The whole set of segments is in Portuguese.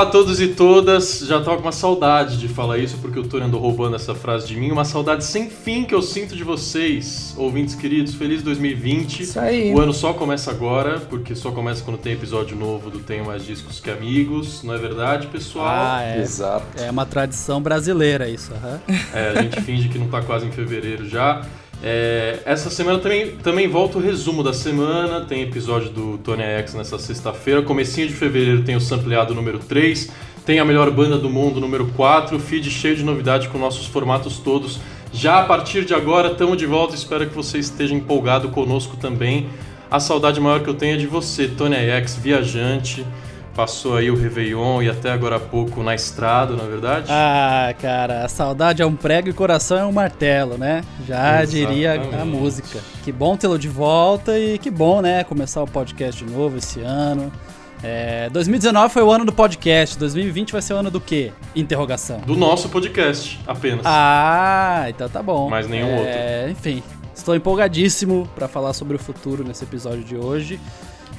Olá a todos e todas. Já tava com uma saudade de falar isso porque o Tony andou roubando essa frase de mim. Uma saudade sem fim que eu sinto de vocês, ouvintes queridos. Feliz 2020. Isso aí. O ano só começa agora, porque só começa quando tem episódio novo do Tenho Mais Discos Que Amigos. Não é verdade, pessoal? Ah, é. Exato. É uma tradição brasileira isso. aham. É, a gente finge que não tá quase em fevereiro já. É, essa semana também, também volta o resumo da semana. Tem episódio do Tony X nessa sexta-feira. Comecinho de fevereiro tem o Sampleado número 3. Tem a melhor banda do mundo número 4. Feed cheio de novidade com nossos formatos todos. Já a partir de agora, estamos de volta. Espero que você esteja empolgado conosco também. A saudade maior que eu tenho é de você, Tony X, viajante. Passou aí o Réveillon e até agora há pouco na estrada, na verdade? Ah, cara, a saudade é um prego e o coração é um martelo, né? Já diria a Exatamente. música. Que bom tê-lo de volta e que bom, né? Começar o podcast de novo esse ano. É, 2019 foi o ano do podcast, 2020 vai ser o ano do quê? Interrogação. Do nosso podcast, apenas. Ah, então tá bom. Mas nenhum é, Enfim, estou empolgadíssimo pra falar sobre o futuro nesse episódio de hoje.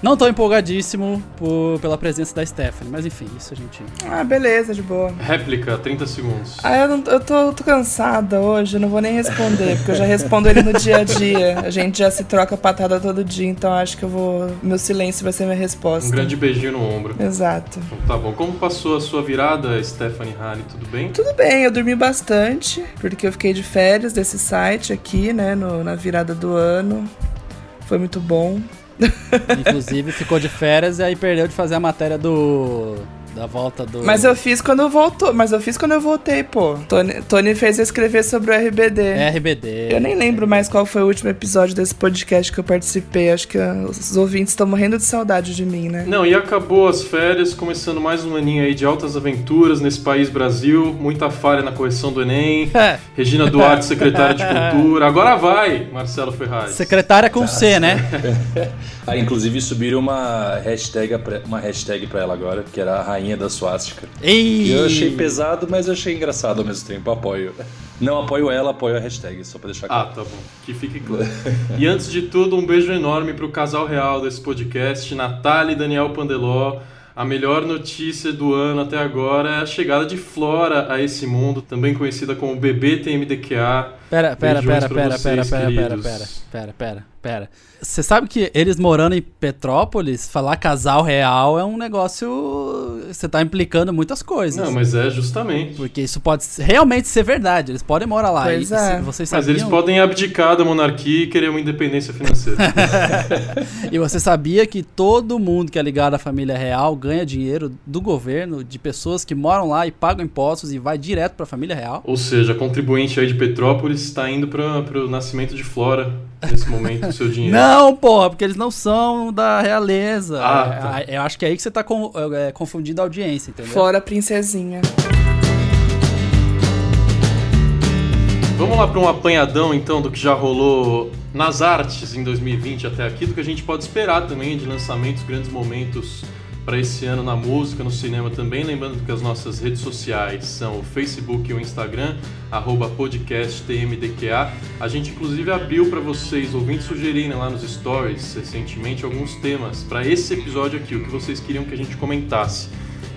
Não tô empolgadíssimo por- pela presença da Stephanie, mas enfim, isso a gente. Ah, beleza, de boa. Réplica, 30 segundos. Ah, eu, não, eu tô, tô cansada hoje, eu não vou nem responder, porque eu já respondo ele no dia a dia. A gente já se troca patada todo dia, então acho que eu vou. Meu silêncio vai ser minha resposta. Um grande beijinho no ombro. Exato. Então, tá bom. Como passou a sua virada, Stephanie Hane? Tudo bem? Tudo bem, eu dormi bastante, porque eu fiquei de férias desse site aqui, né, no- na virada do ano. Foi muito bom. Inclusive ficou de férias e aí perdeu de fazer a matéria do. Da volta do. Mas eu fiz quando eu voltou, mas eu fiz quando eu voltei, pô. Tony, Tony fez eu escrever sobre o RBD. RBD. Eu nem lembro mais qual foi o último episódio desse podcast que eu participei. Acho que os ouvintes estão morrendo de saudade de mim, né? Não, e acabou as férias, começando mais um aninho aí de altas aventuras nesse país Brasil. Muita falha na correção do Enem. É, Regina Duarte, secretária de Cultura. Agora vai, Marcelo Ferraz. secretária com C, né? Ah, inclusive subiram uma hashtag, uma hashtag pra ela agora, que era a rainha da suástica. Ei! Eu achei pesado, mas eu achei engraçado ao mesmo tempo. Apoio. Não apoio ela, apoio a hashtag, só pra deixar Ah, claro. tá bom. Que fique claro. e antes de tudo, um beijo enorme pro casal real desse podcast, Natália e Daniel Pandeló. A melhor notícia do ano até agora é a chegada de Flora a esse mundo, também conhecida como bebê TMDQA. Pera, pera, pera, pera, vocês, pera, pera, pera, pera, pera, pera, pera. Você sabe que eles morando em Petrópolis, falar casal real é um negócio. Você tá implicando muitas coisas. Não, mas é justamente. Porque isso pode realmente ser verdade. Eles podem morar lá. Pois e, é. vocês Mas sabiam, eles podem abdicar da monarquia e querer uma independência financeira. E você sabia que todo mundo que é ligado à família real ganha dinheiro do governo, de pessoas que moram lá e pagam impostos e vai direto pra família real? Ou seja, contribuinte aí de Petrópolis está indo para o nascimento de Flora nesse momento, o seu dinheiro. Não, porra, porque eles não são da realeza. Ah, É, Eu acho que é aí que você tá com- é, confundindo a audiência, entendeu? Flora Princesinha. Vamos lá para um apanhadão então do que já rolou nas artes em 2020 até aqui, do que a gente pode esperar também de lançamentos, grandes momentos para esse ano na música, no cinema também. Lembrando que as nossas redes sociais são o Facebook e o Instagram, arroba podcasttmdqa. A gente inclusive abriu para vocês, ouvintes, sugerirem lá nos stories recentemente alguns temas para esse episódio aqui, o que vocês queriam que a gente comentasse.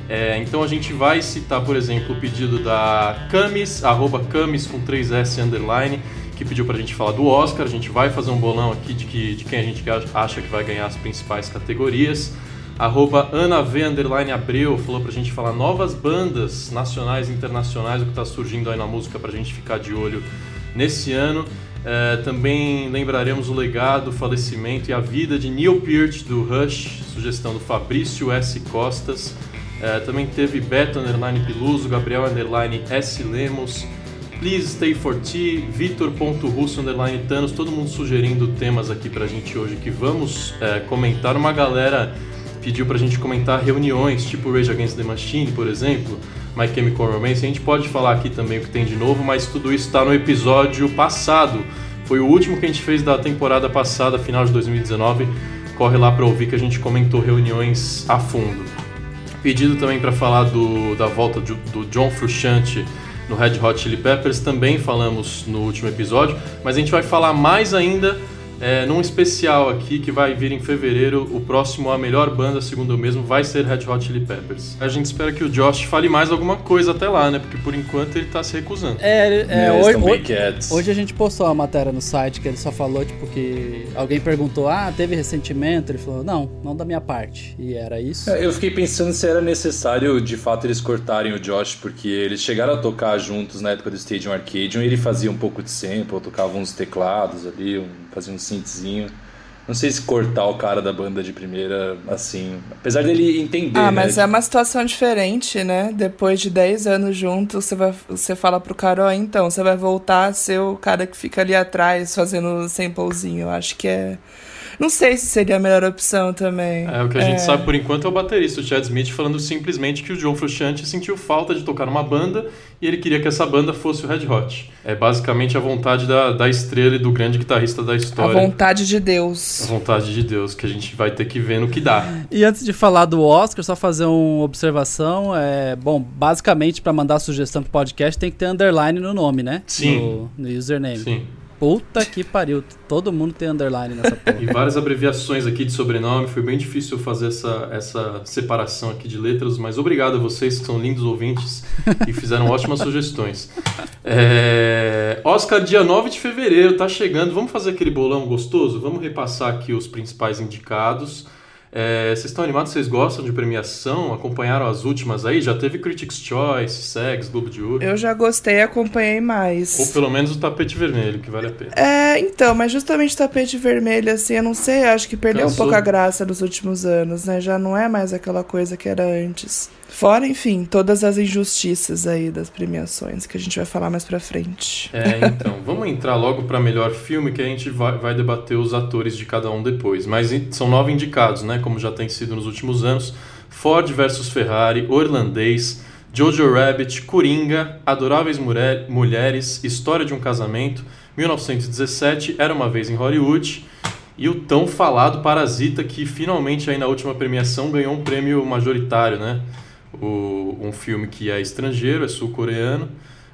É, então a gente vai citar, por exemplo, o pedido da Camis, arroba Camis com 3S underline, que pediu pra gente falar do Oscar. A gente vai fazer um bolão aqui de, que, de quem a gente acha que vai ganhar as principais categorias. Arroba Ana V underline Abreu falou pra gente falar novas bandas nacionais e internacionais, o que tá surgindo aí na música pra gente ficar de olho nesse ano. É, também lembraremos o legado, o falecimento e a vida de Neil Peart do Rush, sugestão do Fabrício S. Costas. É, também teve Beto Underline Piluso, Gabriel Underline S. Lemos, Please Stay for Tea, Vitor.russo Underline Thanos, todo mundo sugerindo temas aqui pra gente hoje que vamos é, comentar. Uma galera pediu pra gente comentar reuniões, tipo Rage Against the Machine, por exemplo, My Chemical Romance. A gente pode falar aqui também o que tem de novo, mas tudo isso tá no episódio passado. Foi o último que a gente fez da temporada passada, final de 2019. Corre lá pra ouvir que a gente comentou reuniões a fundo. Pedido também para falar do, da volta do, do John Frusciante no Red Hot Chili Peppers, também falamos no último episódio, mas a gente vai falar mais ainda é, num especial aqui que vai vir em fevereiro, o próximo A Melhor Banda, segundo eu mesmo, vai ser Red Hot Chili Peppers. A gente espera que o Josh fale mais alguma coisa até lá, né? Porque por enquanto ele tá se recusando. É, é, hoje, hoje, hoje a gente postou uma matéria no site que ele só falou, tipo, que alguém perguntou, ah, teve ressentimento? Ele falou, não, não da minha parte. E era isso. É, Eu fiquei pensando se era necessário, de fato, eles cortarem o Josh, porque eles chegaram a tocar juntos na época do Stadium Arcadium, e ele fazia um pouco de sample, tocava uns teclados ali, um, fazia um synthzinho. Não sei se cortar o cara da banda de primeira, assim, apesar dele entender, Ah, né? mas é uma situação diferente, né? Depois de 10 anos juntos, você, vai, você fala pro cara, ó, então, você vai voltar a ser o cara que fica ali atrás fazendo samplezinho. Eu acho que é. Não sei se seria a melhor opção também. É, o que a gente sabe por enquanto é o baterista, o Chad Smith, falando simplesmente que o John Frusciante sentiu falta de tocar numa banda e ele queria que essa banda fosse o Red Hot. É basicamente a vontade da, da estrela e do grande guitarrista da A história. vontade de Deus. A vontade de Deus, que a gente vai ter que ver no que dá. E antes de falar do Oscar, só fazer uma observação. É, bom, basicamente, pra mandar sugestão pro podcast, tem que ter underline no nome, né? Sim. No, no username. Sim. Puta que pariu. Todo mundo tem underline nessa porra. E várias abreviações aqui de sobrenome, foi bem difícil fazer essa, essa separação aqui de letras, mas obrigado a vocês que são lindos ouvintes e fizeram ótimas sugestões. É, Oscar, dia 9 de fevereiro, tá chegando. Vamos fazer aquele bolão gostoso? Vamos repassar aqui os principais indicados. É, vocês estão animados? Vocês gostam de premiação? Acompanharam as últimas aí? Já teve Critics' Choice, SEGS, Globo de Ouro? Eu já gostei e acompanhei mais. Ou pelo menos o tapete vermelho, que vale a pena. É, então, mas justamente tapete vermelho, assim, eu não sei, acho que perdeu um Cansou? pouco a graça nos últimos anos, né? Já não é mais aquela coisa que era antes. Fora, enfim, todas as injustiças aí das premiações, que a gente vai falar mais pra frente. É, então, vamos entrar logo para melhor filme, que a gente vai, vai debater os atores de cada um depois. Mas são nove indicados, né? Como já tem sido nos últimos anos: Ford versus Ferrari, O Irlandês, Jojo Rabbit, Coringa, Adoráveis Mulher- Mulheres, História de um Casamento, 1917, Era uma Vez em Hollywood. E o tão falado Parasita, que finalmente aí na última premiação ganhou um prêmio majoritário, né? O, um filme que é estrangeiro, é sul-coreano,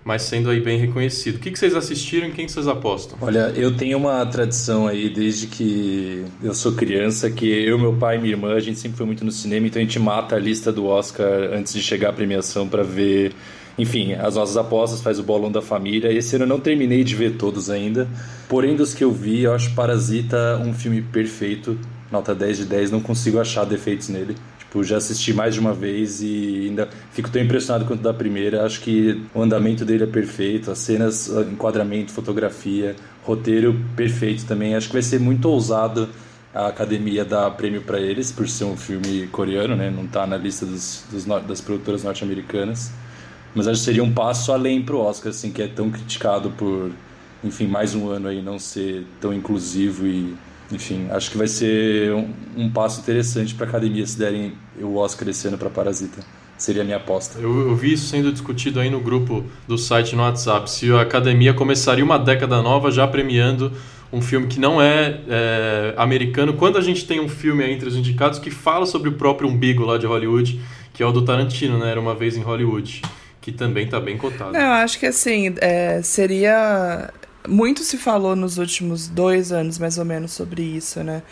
mas sendo aí bem reconhecido. O que, que vocês assistiram e quem que vocês apostam? Olha, eu tenho uma tradição aí desde que eu sou criança, que eu, meu pai e minha irmã, a gente sempre foi muito no cinema, então a gente mata a lista do Oscar antes de chegar à premiação pra ver, enfim, as nossas apostas, faz o bolão da família. Esse ano eu não terminei de ver todos ainda, porém dos que eu vi, eu acho Parasita um filme perfeito, nota 10 de 10, não consigo achar defeitos nele. Tipo, já assisti mais de uma vez e ainda fico tão impressionado quanto da primeira. Acho que o andamento dele é perfeito, as cenas, enquadramento, fotografia, roteiro perfeito também. Acho que vai ser muito ousado a academia dar prêmio para eles por ser um filme coreano, né? Não tá na lista dos, dos das produtoras norte-americanas. Mas acho que seria um passo além pro Oscar, assim, que é tão criticado por, enfim, mais um ano aí não ser tão inclusivo e enfim, acho que vai ser um, um passo interessante para a academia se derem o Oscar esse ano para Parasita. Seria a minha aposta. Eu, eu vi isso sendo discutido aí no grupo do site no WhatsApp. Se a academia começaria uma década nova já premiando um filme que não é, é, americano, quando a gente tem um filme aí entre os indicados que fala sobre o próprio umbigo lá de Hollywood, que é o do Tarantino, né? Era uma vez em Hollywood, que também tá bem cotado. Não, eu acho que assim, é, seria. Muito se falou nos últimos dois anos, mais ou menos, sobre isso, né?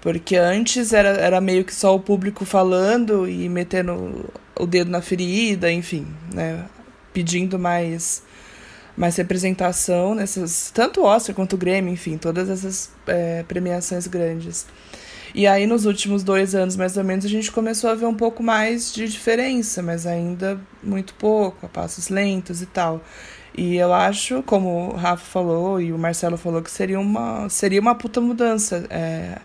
Porque antes era, era meio que só o público falando e metendo o dedo na ferida, enfim, né? Pedindo mais, mais representação nessas. Tanto o Oscar quanto o Grêmio, enfim, todas essas é, premiações grandes. E aí, nos últimos dois anos, mais ou menos, a gente começou a ver um pouco mais de diferença, mas ainda muito pouco, a passos lentos e tal. E eu acho, como o Rafa falou e o Marcelo falou, que seria uma, seria uma puta mudança. É,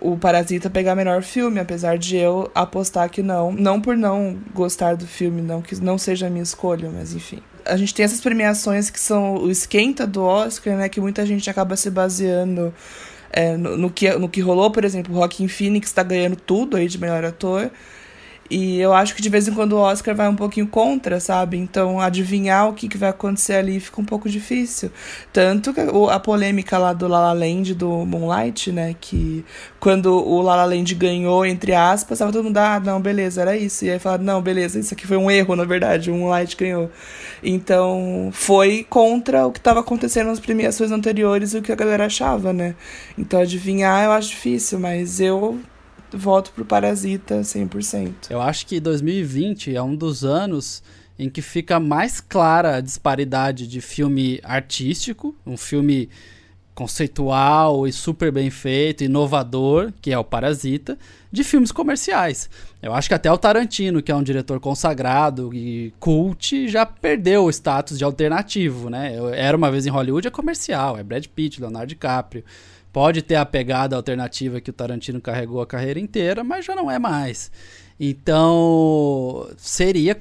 o Parasita pegar melhor filme, apesar de eu apostar que não. Não por não gostar do filme, não que não seja a minha escolha, mas enfim. A gente tem essas premiações que são o esquenta do Oscar, né? Que muita gente acaba se baseando é, no, no, que, no que rolou, por exemplo, o Joaquin Phoenix tá ganhando tudo aí de melhor ator. E eu acho que de vez em quando o Oscar vai um pouquinho contra, sabe? Então adivinhar o que, que vai acontecer ali fica um pouco difícil. Tanto que a polêmica lá do La La Land, do Moonlight, né? Que quando o La La Land ganhou, entre aspas, tava todo mundo, ah, não, beleza, era isso. E aí falaram, não, beleza, isso aqui foi um erro, na verdade, o Moonlight ganhou. Então foi contra o que estava acontecendo nas premiações anteriores e o que a galera achava, né? Então adivinhar eu acho difícil, mas eu voto pro Parasita 100%. Eu acho que 2020 é um dos anos em que fica mais clara a disparidade de filme artístico, um filme conceitual e super bem feito, inovador, que é o Parasita, de filmes comerciais. Eu acho que até o Tarantino, que é um diretor consagrado e cult, já perdeu o status de alternativo, né? Era uma vez em Hollywood é comercial, é Brad Pitt, Leonardo DiCaprio. Pode ter a pegada alternativa que o Tarantino carregou a carreira inteira, mas já não é mais. Então, seria.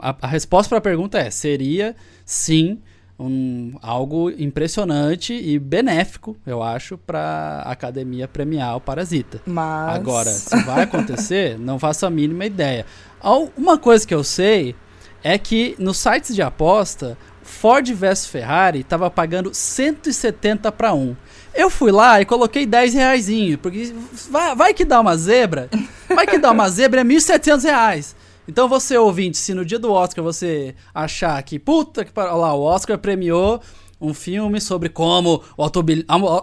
A, a resposta para a pergunta é: seria sim um, algo impressionante e benéfico, eu acho, para a academia premiar o Parasita. Mas... Agora, se vai acontecer, não faço a mínima ideia. Uma coisa que eu sei é que nos sites de aposta, Ford vs Ferrari estava pagando 170 para 1. Eu fui lá e coloquei 10 reais, porque vai, vai, que dá uma zebra, vai que dá uma zebra é 1.700 reais. Então você, ouvinte, se no dia do Oscar você achar que, puta que olha lá, o Oscar premiou um filme sobre como o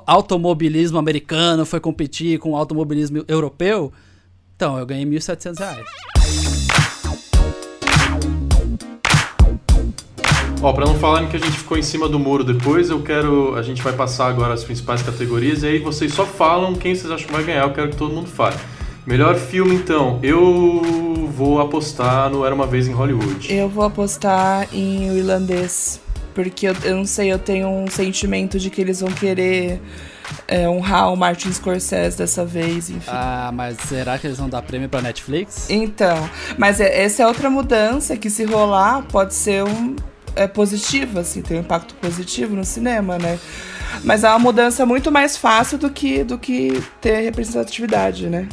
automobilismo americano foi competir com o automobilismo europeu, então eu ganhei 1.700 reais. Ó, pra não falarem que a gente ficou em cima do muro depois, eu quero. A gente vai passar agora as principais categorias e aí vocês só falam quem vocês acham que vai ganhar, eu quero que todo mundo fale. Melhor filme, então. Eu vou apostar no Era Uma Vez em Hollywood. Eu vou apostar em O Irlandês. Porque eu, eu não sei, eu tenho um sentimento de que eles vão querer é, honrar o Martin Scorsese dessa vez, enfim. Ah, mas será que eles vão dar prêmio pra Netflix? Então, mas é, essa é outra mudança que se rolar pode ser um, é positiva, assim, tem um impacto positivo no cinema, né? Mas é uma mudança muito mais fácil do que, do que ter representatividade, né?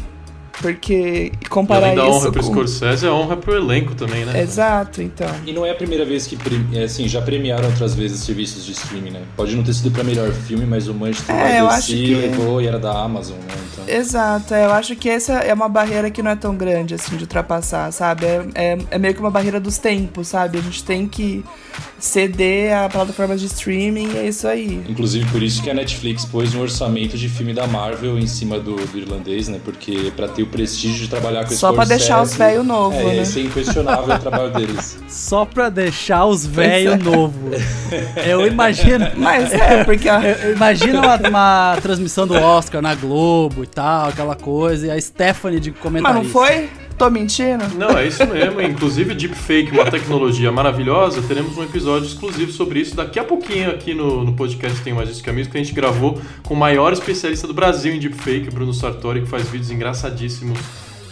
Porque comparar e além da honra pro com... Scorsese, é honra pro elenco também, né? Exato, então. E não é a primeira vez que, é, assim, já premiaram outras vezes serviços de streaming, né? Pode não ter sido pra melhor filme, mas o Manchester é, by the que... levou e era da Amazon, né? Então... Exato, é, eu acho que essa é uma barreira que não é tão grande, assim, de ultrapassar, sabe? É, é, é meio que uma barreira dos tempos, sabe? A gente tem que ceder a plataformas de streaming e é isso aí. Inclusive por isso que a Netflix pôs um orçamento de filme da Marvel em cima do, do irlandês, né? Porque para ter o prestígio de trabalhar com Só para deixar os velho novo, é, né? É inquestionável o trabalho deles. Só para deixar os velho é. novo. Eu imagino. Mas é, porque. Imagina uma, uma, transmissão do Oscar na Globo e tal, aquela coisa, e a Stephanie de comentário. Mas não foi? Tô mentindo? Não, é isso mesmo. Inclusive, Deepfake, uma tecnologia maravilhosa. Teremos um episódio exclusivo sobre isso daqui a pouquinho aqui no, no podcast Tem Mais Isso Que Amigos, que a gente gravou com o maior especialista do Brasil em Deepfake, Bruno Sartori, que faz vídeos engraçadíssimos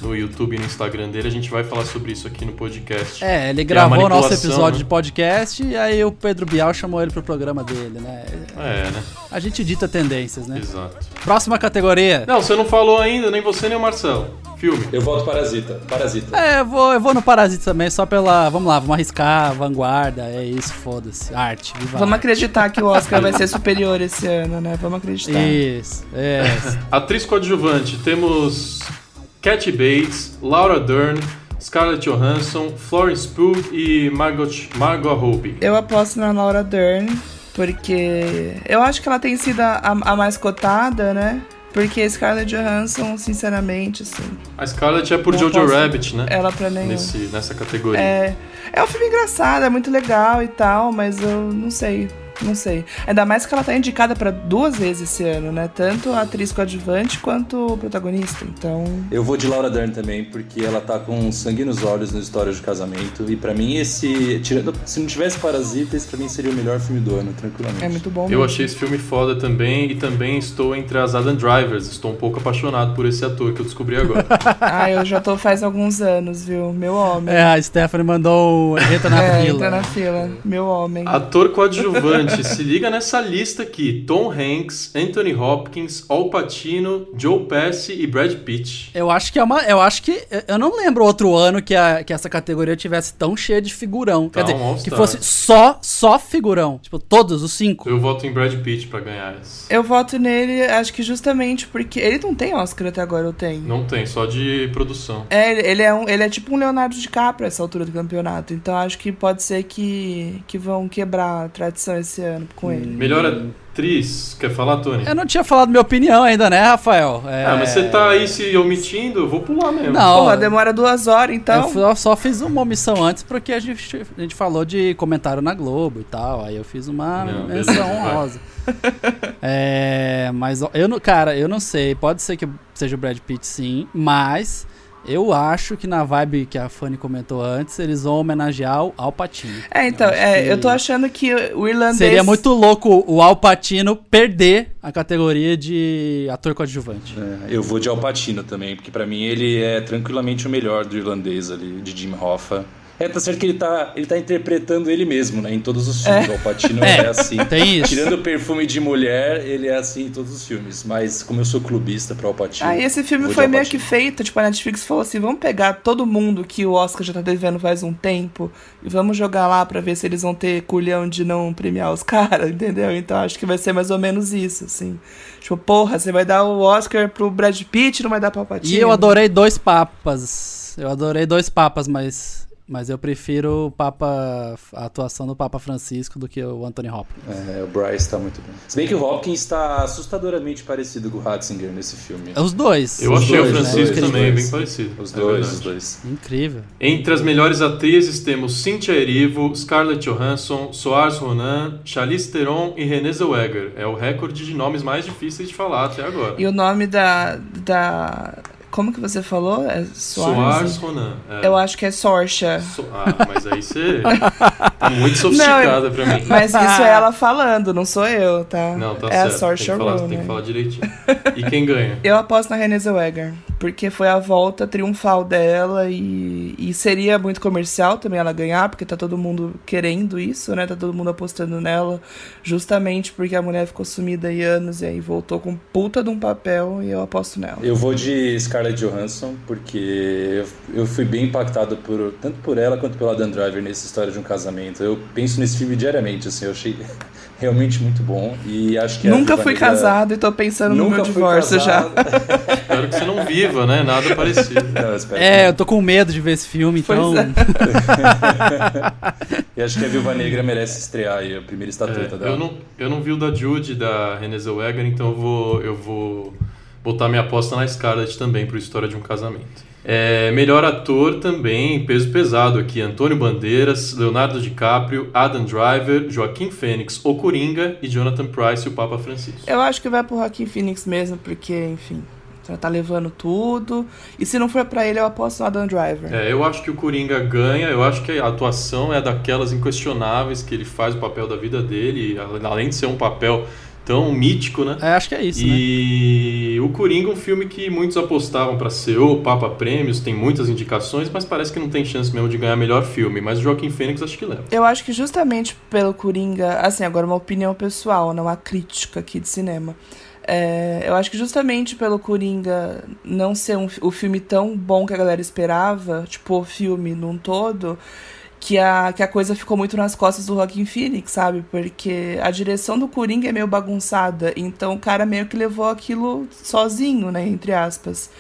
no YouTube e no Instagram dele. A gente vai falar sobre isso aqui no podcast. É, ele gravou o nosso episódio né? de podcast e aí o Pedro Bial chamou ele pro programa dele, né? É, né? A gente dita tendências, né? Exato. Próxima categoria. Não, você não falou ainda, nem você nem o Marcelo filme. Eu voto Parasita. Parasita. É, eu vou, eu vou no Parasita também, só pela. Vamos lá, vamos arriscar, vanguarda, é isso, foda-se. Arte, viva Vamos arte. acreditar que o Oscar vai ser superior esse ano, né? Vamos acreditar. Isso, é. Atriz coadjuvante, temos Cat Bates, Laura Dern. Scarlett Johansson, Florence Pugh e Margot, Margot Robbie. Eu aposto na Laura Dern, porque eu acho que ela tem sido a, a mais cotada, né? Porque Scarlett Johansson, sinceramente, assim. A Scarlett é por Jojo Rabbit, né? Ela pra nenhum. Nesse, nessa categoria. É, é um filme engraçado, é muito legal e tal, mas eu não sei. Não sei. Ainda mais que ela tá indicada para duas vezes esse ano, né? Tanto a atriz coadjuvante quanto o protagonista. Então. Eu vou de Laura Dern também, porque ela tá com sangue nos olhos nas histórias de casamento. E para mim, esse. Tirando, se não tivesse Parasita, esse pra mim seria o melhor filme do ano, tranquilamente. É muito bom. Eu achei esse filme foda também. E também estou entre as Adam Drivers. Estou um pouco apaixonado por esse ator que eu descobri agora. ah, eu já tô faz alguns anos, viu? Meu homem. É, a Stephanie mandou. Entra na é, fila. Entra na fila. Meu homem. Ator coadjuvante Dante, se liga nessa lista aqui: Tom Hanks, Anthony Hopkins, Al Pacino, Joe Pesci e Brad Pitt. Eu acho que é uma. Eu acho que. Eu não lembro outro ano que, a, que essa categoria tivesse tão cheia de figurão. Quer Tá, dizer, um que fosse só, só figurão. Tipo, todos os cinco. Eu voto em Brad Pitt pra ganhar essa. Eu voto nele, acho que justamente porque. Ele não tem Oscar até agora, eu tenho. Não tem, só de produção. É, ele- ele é, um, ele é tipo um Leonardo DiCaprio essa altura do campeonato. Então acho que pode ser que, que vão quebrar a tradição esse ano com ele. Melhor atriz, quer falar, Tony? Eu não tinha falado minha opinião ainda, né, Rafael? É... Ah, mas você tá aí se omitindo, eu vou pular mesmo. Não. Porra, demora duas horas, então. Eu só fiz uma omissão antes porque a gente, a gente falou de comentário na Globo e tal. Aí eu fiz uma Não, menção beleza, honrosa. É, mas eu não, cara, eu não sei. Pode ser que seja o Brad Pitt, sim. Mas eu acho que na vibe que a Fanny comentou antes, eles vão homenagear o Al Pacino. É, então, acho é, que eu tô achando que o irlandês. Seria muito louco o Al Pacino perder a categoria de ator coadjuvante. É, eu vou de Alpatino também, porque pra mim ele é tranquilamente o melhor do irlandês ali, de Jim Hoffa. É, tá certo que ele tá, ele tá interpretando ele mesmo, né? Em todos os filmes. O Alpatino é. É, assim. Tem isso. Tirando o perfume de mulher, ele é assim em todos os filmes. Mas como eu sou clubista pro Alpatino. Aí esse filme foi Al meio que feito, tipo, a Netflix falou assim, vamos pegar todo mundo que o Oscar já tá devendo faz um tempo e vamos jogar lá pra ver se eles vão ter culhão de não premiar os caras, entendeu? Então acho que vai ser mais ou menos isso, assim. Tipo, porra, você vai dar o Oscar pro Brad Pitt, não vai dar pra Patino. E eu adorei dois papas. Eu adorei dois papas, mas, mas eu prefiro o Papa, a atuação do Papa Francisco do que o Anthony Hopkins. É, o Bryce tá muito bem. Se bem que o Hopkins tá assustadoramente parecido com o Ratzinger nesse filme. Os dois. Eu Os achei dois, o né? Francisco Os também dois. bem parecido. Os é dois, verdade. os dois. Incrível. Entre as melhores atrizes temos Cynthia Erivo, Scarlett Johansson, Soares Ronan, Charlize Theron e Renée Zellweger. É o recorde de nomes mais difíceis de falar até agora. E o nome da. da. Como que você falou? É Soares? Ronan. é. Eu acho que é Sorcha. So- Ah, mas aí você tá muito sofisticada pra mim. Mas isso é ela falando, não sou eu, tá? Não, tá é certo. a Saoirse tem, que falar, Ronan. tem que falar direitinho. E quem ganha? Eu aposto na Renée Zellweger, porque foi a volta triunfal dela e, e seria muito comercial também ela ganhar, porque tá todo mundo querendo isso, né? Tá todo mundo apostando nela, justamente porque a mulher ficou sumida aí anos e aí voltou com puta de um papel e eu aposto nela. Eu vou de Scarlett Johansson, porque eu, eu fui bem impactado por, tanto por ela quanto pela Dan Driver nessa história de um casamento. Eu penso nesse filme diariamente, assim, eu achei realmente muito bom e acho que Nunca fui Negra- casado e tô pensando no Nunca meu fui divórcio já. casado. Espero que você não viva, né? Nada parecido. Não, eu É, que eu tô com medo de ver esse filme, Pois então. é. E acho que a Viúva Negra merece estrear aí, a primeira estatueta É, dela. eu, não, eu não vi o da Jude da Renée Zellweger, então eu vou, eu vou botar minha aposta na Scarlett também pro História de um Casamento. É, melhor ator também, peso pesado aqui, Antônio Bandeiras, Leonardo DiCaprio, Adam Driver, Joaquim Fênix, O Coringa e Jonathan Price e o Papa Francisco. Eu acho que vai pro Joaquin Phoenix mesmo, porque, enfim, já tá levando tudo. E se não for pra ele, eu aposto no Adam Driver. É, eu acho que o Coringa ganha, eu acho que a atuação é daquelas inquestionáveis que ele faz o papel da vida dele, além de ser um papel tão mítico, né? É, acho que é isso, né? E o Coringa é um filme que muitos apostavam para ser o Papa Prêmios, tem muitas indicações, mas parece que não tem chance mesmo de ganhar melhor filme. Mas o Joaquim Fênix acho que leva. Eu acho que justamente pelo Coringa, assim, agora uma opinião pessoal, não uma crítica aqui de cinema. É, eu acho que justamente pelo Coringa não ser um, o filme tão bom que a galera esperava, tipo, o filme num todo, que a, que a coisa ficou muito nas costas do Joaquin Phoenix, sabe? Porque a direção do Coringa é meio bagunçada, então o cara meio que levou aquilo sozinho, né, entre aspas.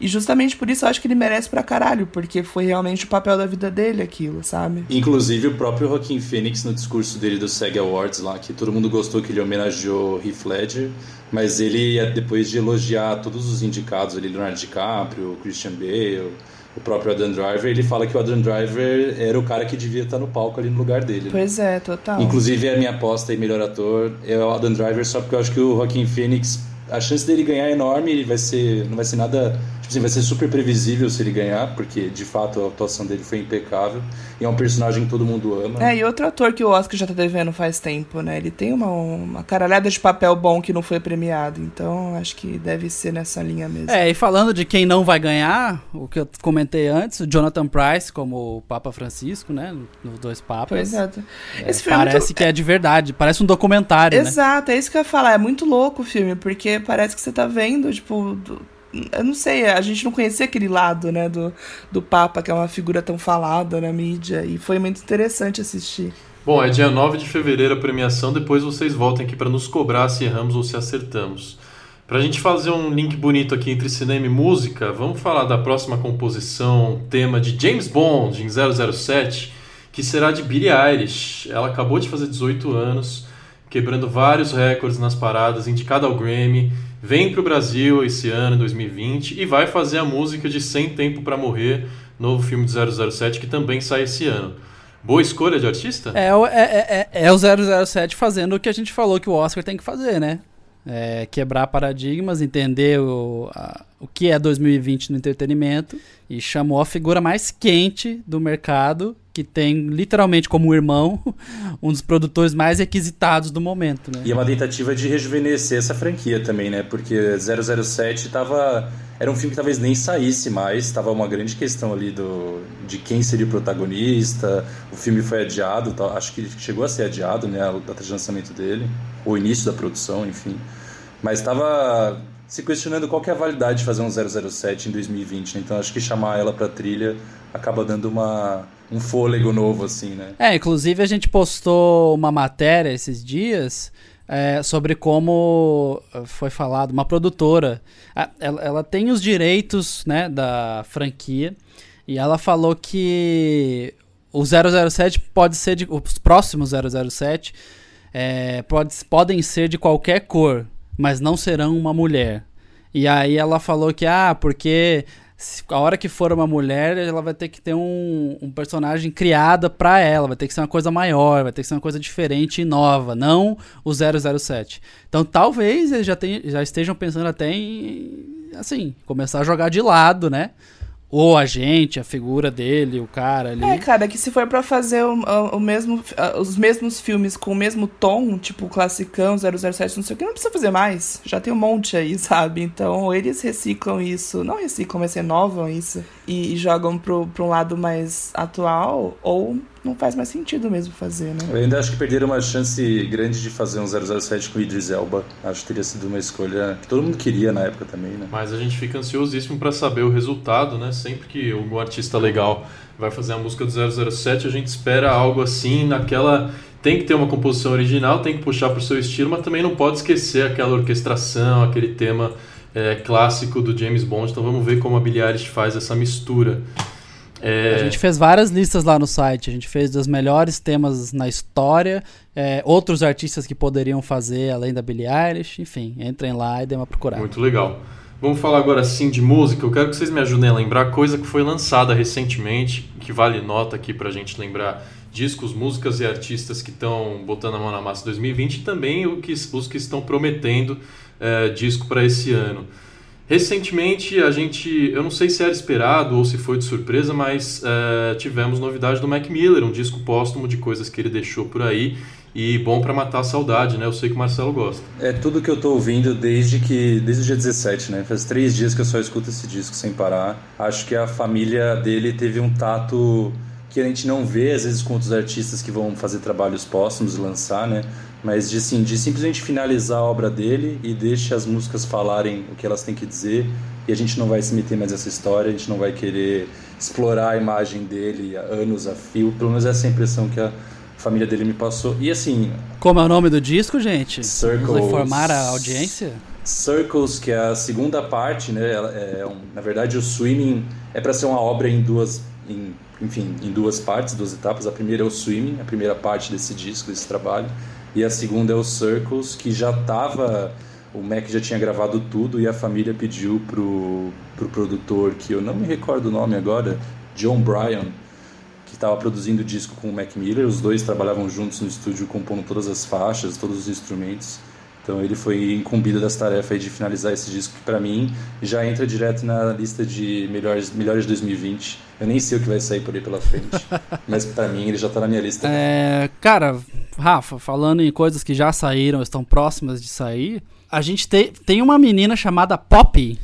E justamente por isso eu acho que ele merece pra caralho, porque foi realmente o papel da vida dele aquilo, sabe? Inclusive o próprio Joaquim Phoenix no discurso dele do SEG Awards lá, que todo mundo gostou que ele homenageou Heath Ledger, mas ele, depois de elogiar todos os indicados ali, Leonardo DiCaprio, Christian Bale, o próprio Adam Driver, ele fala que o Adam Driver era o cara que devia estar no palco ali no lugar dele. né? Pois é, total. Inclusive a minha aposta em melhor ator é o Adam Driver, só porque eu acho que o Joaquim Phoenix, a chance dele ganhar é enorme, ele vai ser, não vai ser nada assim, vai ser super previsível se ele ganhar, porque de fato a atuação dele foi impecável. E é um personagem que todo mundo ama. É, e outro ator que o Oscar já tá devendo faz tempo, né? Ele tem uma, uma caralhada de papel bom que não foi premiado. Então acho que deve ser nessa linha mesmo. É, e falando de quem não vai ganhar, o que eu comentei antes, o Jonathan Price como o Papa Francisco, né? Nos dois papas. Pois é. é Esse filme parece é muito... que é de verdade, parece um documentário. Né? Exato, né? é isso que eu ia falar. É muito louco o filme, porque parece que você tá vendo, tipo. Do eu não sei, a gente não conhecia aquele lado, né, do, do Papa, que é uma figura tão falada na mídia, e foi muito interessante assistir. Bom, é dia 9 de fevereiro a premiação, depois vocês voltem aqui para nos cobrar se erramos ou se acertamos. Para a gente fazer um link bonito aqui entre cinema e música, vamos falar da próxima composição, tema de James Bond em 007, que será de Billie Eilish. Ela acabou de fazer 18 anos, quebrando vários recordes nas paradas, indicada ao Grammy, vem para o Brasil esse ano, 2020, e vai fazer a música de Sem Tempo para Morrer, novo filme de 007 que também sai esse ano. Boa escolha de artista? É, é, é, é o 007 fazendo o que a gente falou que o Oscar tem que fazer, né? É, quebrar paradigmas, entender o, a, o que é 2020 no entretenimento e chamou a figura mais quente do mercado, que tem literalmente como irmão um dos produtores mais requisitados do momento. Né? E é uma tentativa de rejuvenescer essa franquia também, né? Porque 007 tava. Era um filme que talvez nem saísse mais, estava uma grande questão ali do, de quem seria o protagonista. O filme foi adiado, acho que chegou a ser adiado, né? A data de lançamento dele, o início da produção, enfim. Mas estava se questionando qual é a validade de fazer um 007 em 2020, né? Então acho que chamar ela para trilha acaba dando uma, um fôlego novo, assim, né? É, inclusive a gente postou uma matéria esses dias é, sobre como foi falado, uma produtora, ela, ela tem os direitos né, da franquia e ela falou que o 007 pode ser de. Os próximos 007 é, pode, podem ser de qualquer cor mas não serão uma mulher. E aí ela falou que, ah, porque a hora que for uma mulher, ela vai ter que ter um, um personagem criada para ela, vai ter que ser uma coisa maior, vai ter que ser uma coisa diferente e nova, não o 007. Então talvez eles já, já estejam pensando até em, assim, começar a jogar de lado, né? Ou a gente, a figura dele, o cara ali. É, cara, que se for para fazer o, o, mesmo, os mesmos filmes com o mesmo tom, tipo classicão, 007, não sei o que, não precisa fazer mais. Já tem um monte aí, sabe? Então, eles reciclam isso, não reciclam, mas renovam isso e, e jogam pro, pro um lado mais atual, ou não faz mais sentido mesmo fazer, né? Eu ainda acho que perderam uma chance grande de fazer um 007 com Idris Elba. Acho que teria sido uma escolha que todo mundo queria na época também, né? Mas a gente fica ansiosíssimo para saber o resultado, né? Sempre que algum artista legal vai fazer a música do 007, a gente espera algo assim, naquela tem que ter uma composição original, tem que puxar para o seu estilo, mas também não pode esquecer aquela orquestração, aquele tema é, clássico do James Bond. Então vamos ver como a Billie Eilish faz essa mistura. É... A gente fez várias listas lá no site. A gente fez dos melhores temas na história, é, outros artistas que poderiam fazer além da Billie Eilish. Enfim, entrem lá e dêem uma procurada. Muito legal. Vamos falar agora sim de música. Eu quero que vocês me ajudem a lembrar coisa que foi lançada recentemente, que vale nota aqui pra gente lembrar discos, músicas e artistas que estão botando a mão na massa 2020 e também o que, os que estão prometendo é, disco para esse ano. Recentemente a gente, eu não sei se era esperado ou se foi de surpresa, mas é, tivemos novidade do Mac Miller, um disco póstumo de coisas que ele deixou por aí e bom para matar a saudade, né? Eu sei que o Marcelo gosta. É tudo que eu tô ouvindo desde que desde o dia 17, né? Faz três dias que eu só escuto esse disco sem parar. Acho que a família dele teve um tato que a gente não vê às vezes com outros artistas que vão fazer trabalhos póstumos e lançar, né? Mas de, assim, de simplesmente finalizar a obra dele e deixa as músicas falarem o que elas têm que dizer e a gente não vai se meter mais nessa história, a gente não vai querer explorar a imagem dele anos a fio, pelo menos essa é a impressão que a família dele me passou. E assim... Como é o nome do disco, gente? Circles... Vamos informar a audiência? Circles, que é a segunda parte, né? É um, na verdade, o Swimming é para ser uma obra em duas... Em, enfim, em duas partes, duas etapas. A primeira é o Swimming, a primeira parte desse disco, desse trabalho. E a segunda é o Circles, que já estava. O Mac já tinha gravado tudo e a família pediu pro, pro produtor, que eu não me recordo o nome agora, John Bryan, que estava produzindo o disco com o Mac Miller. Os dois trabalhavam juntos no estúdio, compondo todas as faixas, todos os instrumentos. Então ele foi incumbido dessa tarefa de finalizar esse disco que para mim já entra direto na lista de melhores melhores de 2020. Eu nem sei o que vai sair por aí pela frente, mas para mim ele já tá na minha lista. É, cara, Rafa, falando em coisas que já saíram, estão próximas de sair, a gente te, tem uma menina chamada Poppy,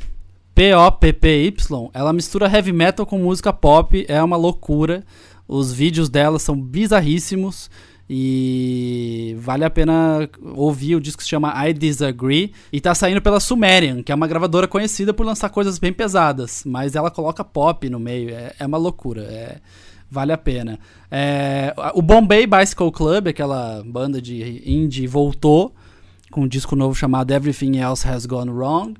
P-O-P-P-Y, ela mistura heavy metal com música pop, é uma loucura. Os vídeos dela são bizarríssimos. E vale a pena ouvir o disco que se chama I Disagree. E tá saindo pela Sumerian, que é uma gravadora conhecida por lançar coisas bem pesadas. Mas ela coloca pop no meio. É, é uma loucura. É, vale a pena. É, o Bombay Bicycle Club, aquela banda de indie, voltou com um disco novo chamado Everything Else Has Gone Wrong.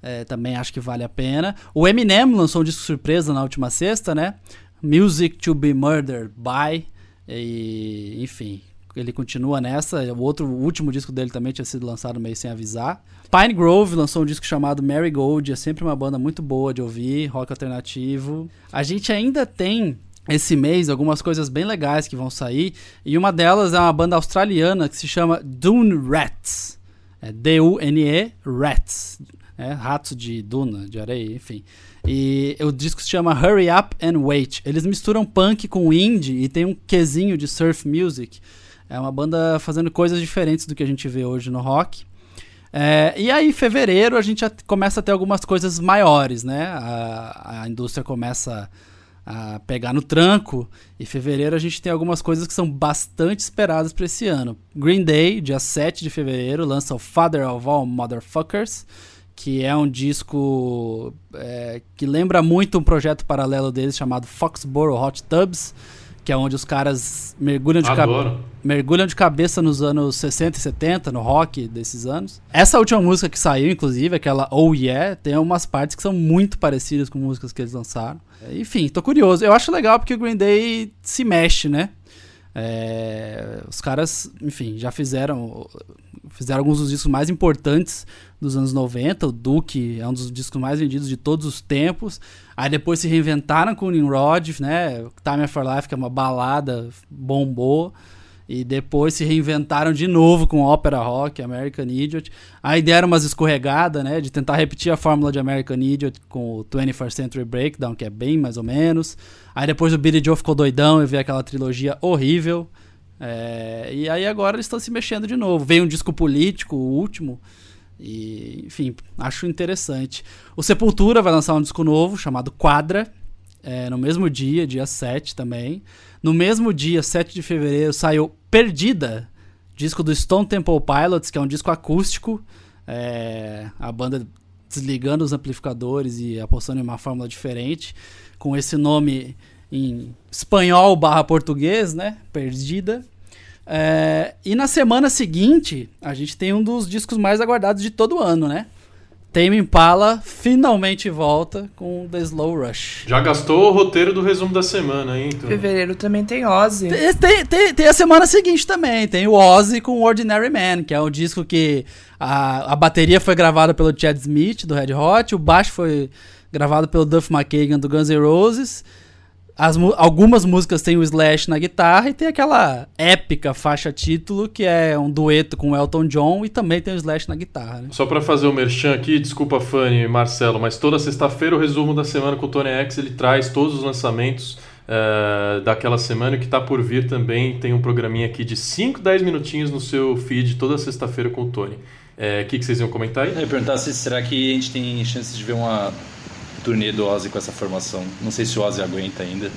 É, também acho que vale a pena. O Eminem lançou um disco surpresa na última sexta, né? Music to be Murdered by. E, enfim, ele continua nessa. O outro o último disco dele também tinha sido lançado meio sem avisar. Pine Grove lançou um disco chamado Marigold, é sempre uma banda muito boa de ouvir, rock alternativo. A gente ainda tem esse mês algumas coisas bem legais que vão sair, e uma delas é uma banda australiana que se chama Dune Rats. É D-U-N-E Rats. É, ratos de duna, de areia, enfim. E o disco se chama Hurry Up and Wait. Eles misturam punk com indie e tem um quesinho de surf music. É uma banda fazendo coisas diferentes do que a gente vê hoje no rock. É, e aí, em fevereiro, a gente começa a ter algumas coisas maiores, né? A, a indústria começa a pegar no tranco. E fevereiro a gente tem algumas coisas que são bastante esperadas para esse ano. Green Day, dia 7 de fevereiro, lança o Father of All Motherfuckers que é um disco é, que lembra muito um projeto paralelo deles chamado Foxborough Hot Tubs, que é onde os caras mergulham de, mergulham de cabeça nos anos 60 e 70, no rock desses anos. Essa última música que saiu, inclusive, aquela Oh Yeah, tem umas partes que são muito parecidas com músicas que eles lançaram. Enfim, tô curioso. Eu acho legal porque o Green Day se mexe, né? É, os caras, enfim, já fizeram fizeram alguns dos discos mais importantes dos anos 90. O Duke é um dos discos mais vendidos de todos os tempos. Aí depois se reinventaram com o Nimrod, né? Time for Life, que é uma balada, bombou. E depois se reinventaram de novo com ópera rock, American Idiot. Aí deram umas escorregadas, né? De tentar repetir a fórmula de American Idiot com o 21st Century Breakdown, que é bem mais ou menos. Aí depois o Billy Joe ficou doidão e veio aquela trilogia horrível. É, e aí agora eles estão se mexendo de novo. Veio um disco político, o último. E, enfim, acho interessante. O Sepultura vai lançar um disco novo chamado Quadra. É, no mesmo dia, dia 7 também. No mesmo dia, 7 de fevereiro, saiu Perdida, disco do Stone Temple Pilots, que é um disco acústico. É, a banda desligando os amplificadores e apostando em uma fórmula diferente, com esse nome em espanhol barra português, né? Perdida. É, e na semana seguinte, a gente tem um dos discos mais aguardados de todo ano, né? Tame Impala finalmente volta com The Slow Rush. Já gastou o roteiro do resumo da semana, hein? Então. Fevereiro também tem Ozzy. Tem, tem, tem, a semana seguinte também. Tem o Ozzy com Ordinary Man, que é um disco que a, a bateria foi gravada pelo Chad Smith, do Red Hot, o baixo foi gravado pelo Duff McKagan, do Guns N' Roses. As, algumas músicas tem o Slash na guitarra e tem aquela épica faixa título que é um dueto com o Elton John e também tem o Slash na guitarra. Né? Só para fazer o merchan aqui, desculpa Fanny e Marcelo, mas toda sexta-feira o resumo da semana com o Tony X ele traz todos os lançamentos uh, daquela semana que está por vir também. Tem um programinha aqui de 5, 10 minutinhos no seu feed toda sexta-feira com o Tony. O é, que, que vocês iam comentar aí? Eu ia perguntar se será que a gente tem chance de ver uma turnê do Ozzy com essa formação. Não sei se o Ozzy aguenta ainda,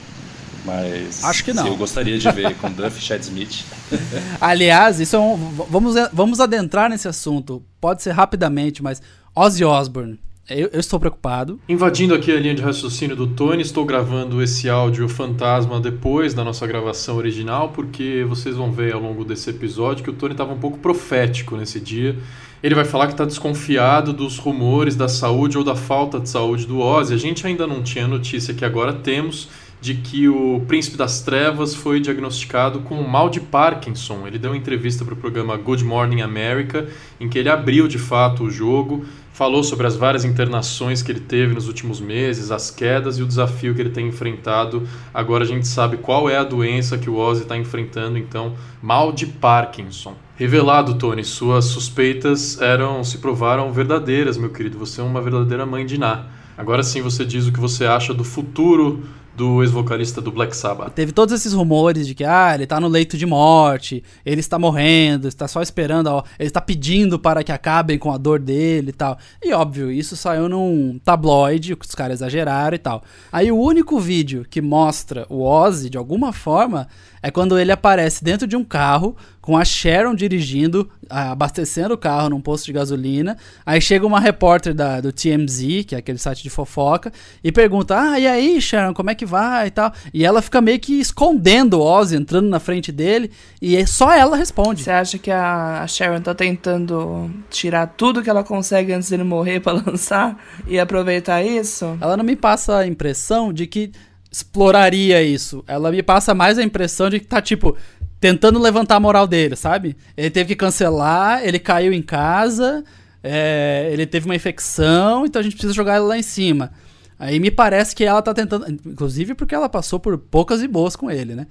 mas acho que não. eu gostaria de ver com Duff e Chad Smith. Aliás, isso é um, vamos vamos adentrar nesse assunto. Pode ser rapidamente, mas Ozzy Osbourne. Eu, eu, estou preocupado. Invadindo aqui a linha de raciocínio do Tony, estou gravando esse áudio fantasma depois da nossa gravação original, porque vocês vão ver ao longo desse episódio que o Tony estava um pouco profético nesse dia ele vai falar que está desconfiado dos rumores da saúde ou da falta de saúde do Ozzy. A gente ainda não tinha notícia que agora temos. de que o Príncipe das Trevas foi diagnosticado com mal de Parkinson. Ele deu uma entrevista para o programa Good Morning America, em que ele abriu de fato o jogo, falou sobre as várias internações que ele teve nos últimos meses, as quedas e o desafio que ele tem enfrentado. Agora a gente sabe qual é a doença que o Ozzy está enfrentando, então, mal de Parkinson. Revelado, Tony, suas suspeitas eram se provaram verdadeiras, meu querido. Você é uma verdadeira mãe de Ná. Agora sim você diz o que você acha do futuro do ex-vocalista do Black Sabbath. Teve todos esses rumores de que ah, ele tá no leito de morte, ele está morrendo, está só esperando, ó, ele está pedindo para que acabem com a dor dele e tal. E óbvio, isso saiu num tabloide, que os caras exageraram e tal. Aí o único vídeo que mostra o Ozzy de alguma forma é quando ele aparece dentro de um carro com a Sharon dirigindo, abastecendo o carro num posto de gasolina. Aí chega uma repórter da, do TMZ, que é aquele site de fofoca, e pergunta: Ah, e aí, Sharon, como é que vai e tal? E ela fica meio que escondendo o Ozzy, entrando na frente dele, e só ela responde. Você acha que a Sharon tá tentando tirar tudo que ela consegue antes dele morrer para lançar e aproveitar isso? Ela não me passa a impressão de que exploraria isso. Ela me passa mais a impressão de que tá, tipo, tentando levantar a moral dele, sabe? Ele teve que cancelar, ele caiu em casa, é, ele teve uma infecção, então a gente precisa jogar ele lá em cima. Aí me parece que ela tá tentando. Inclusive porque ela passou por poucas e boas com ele, né?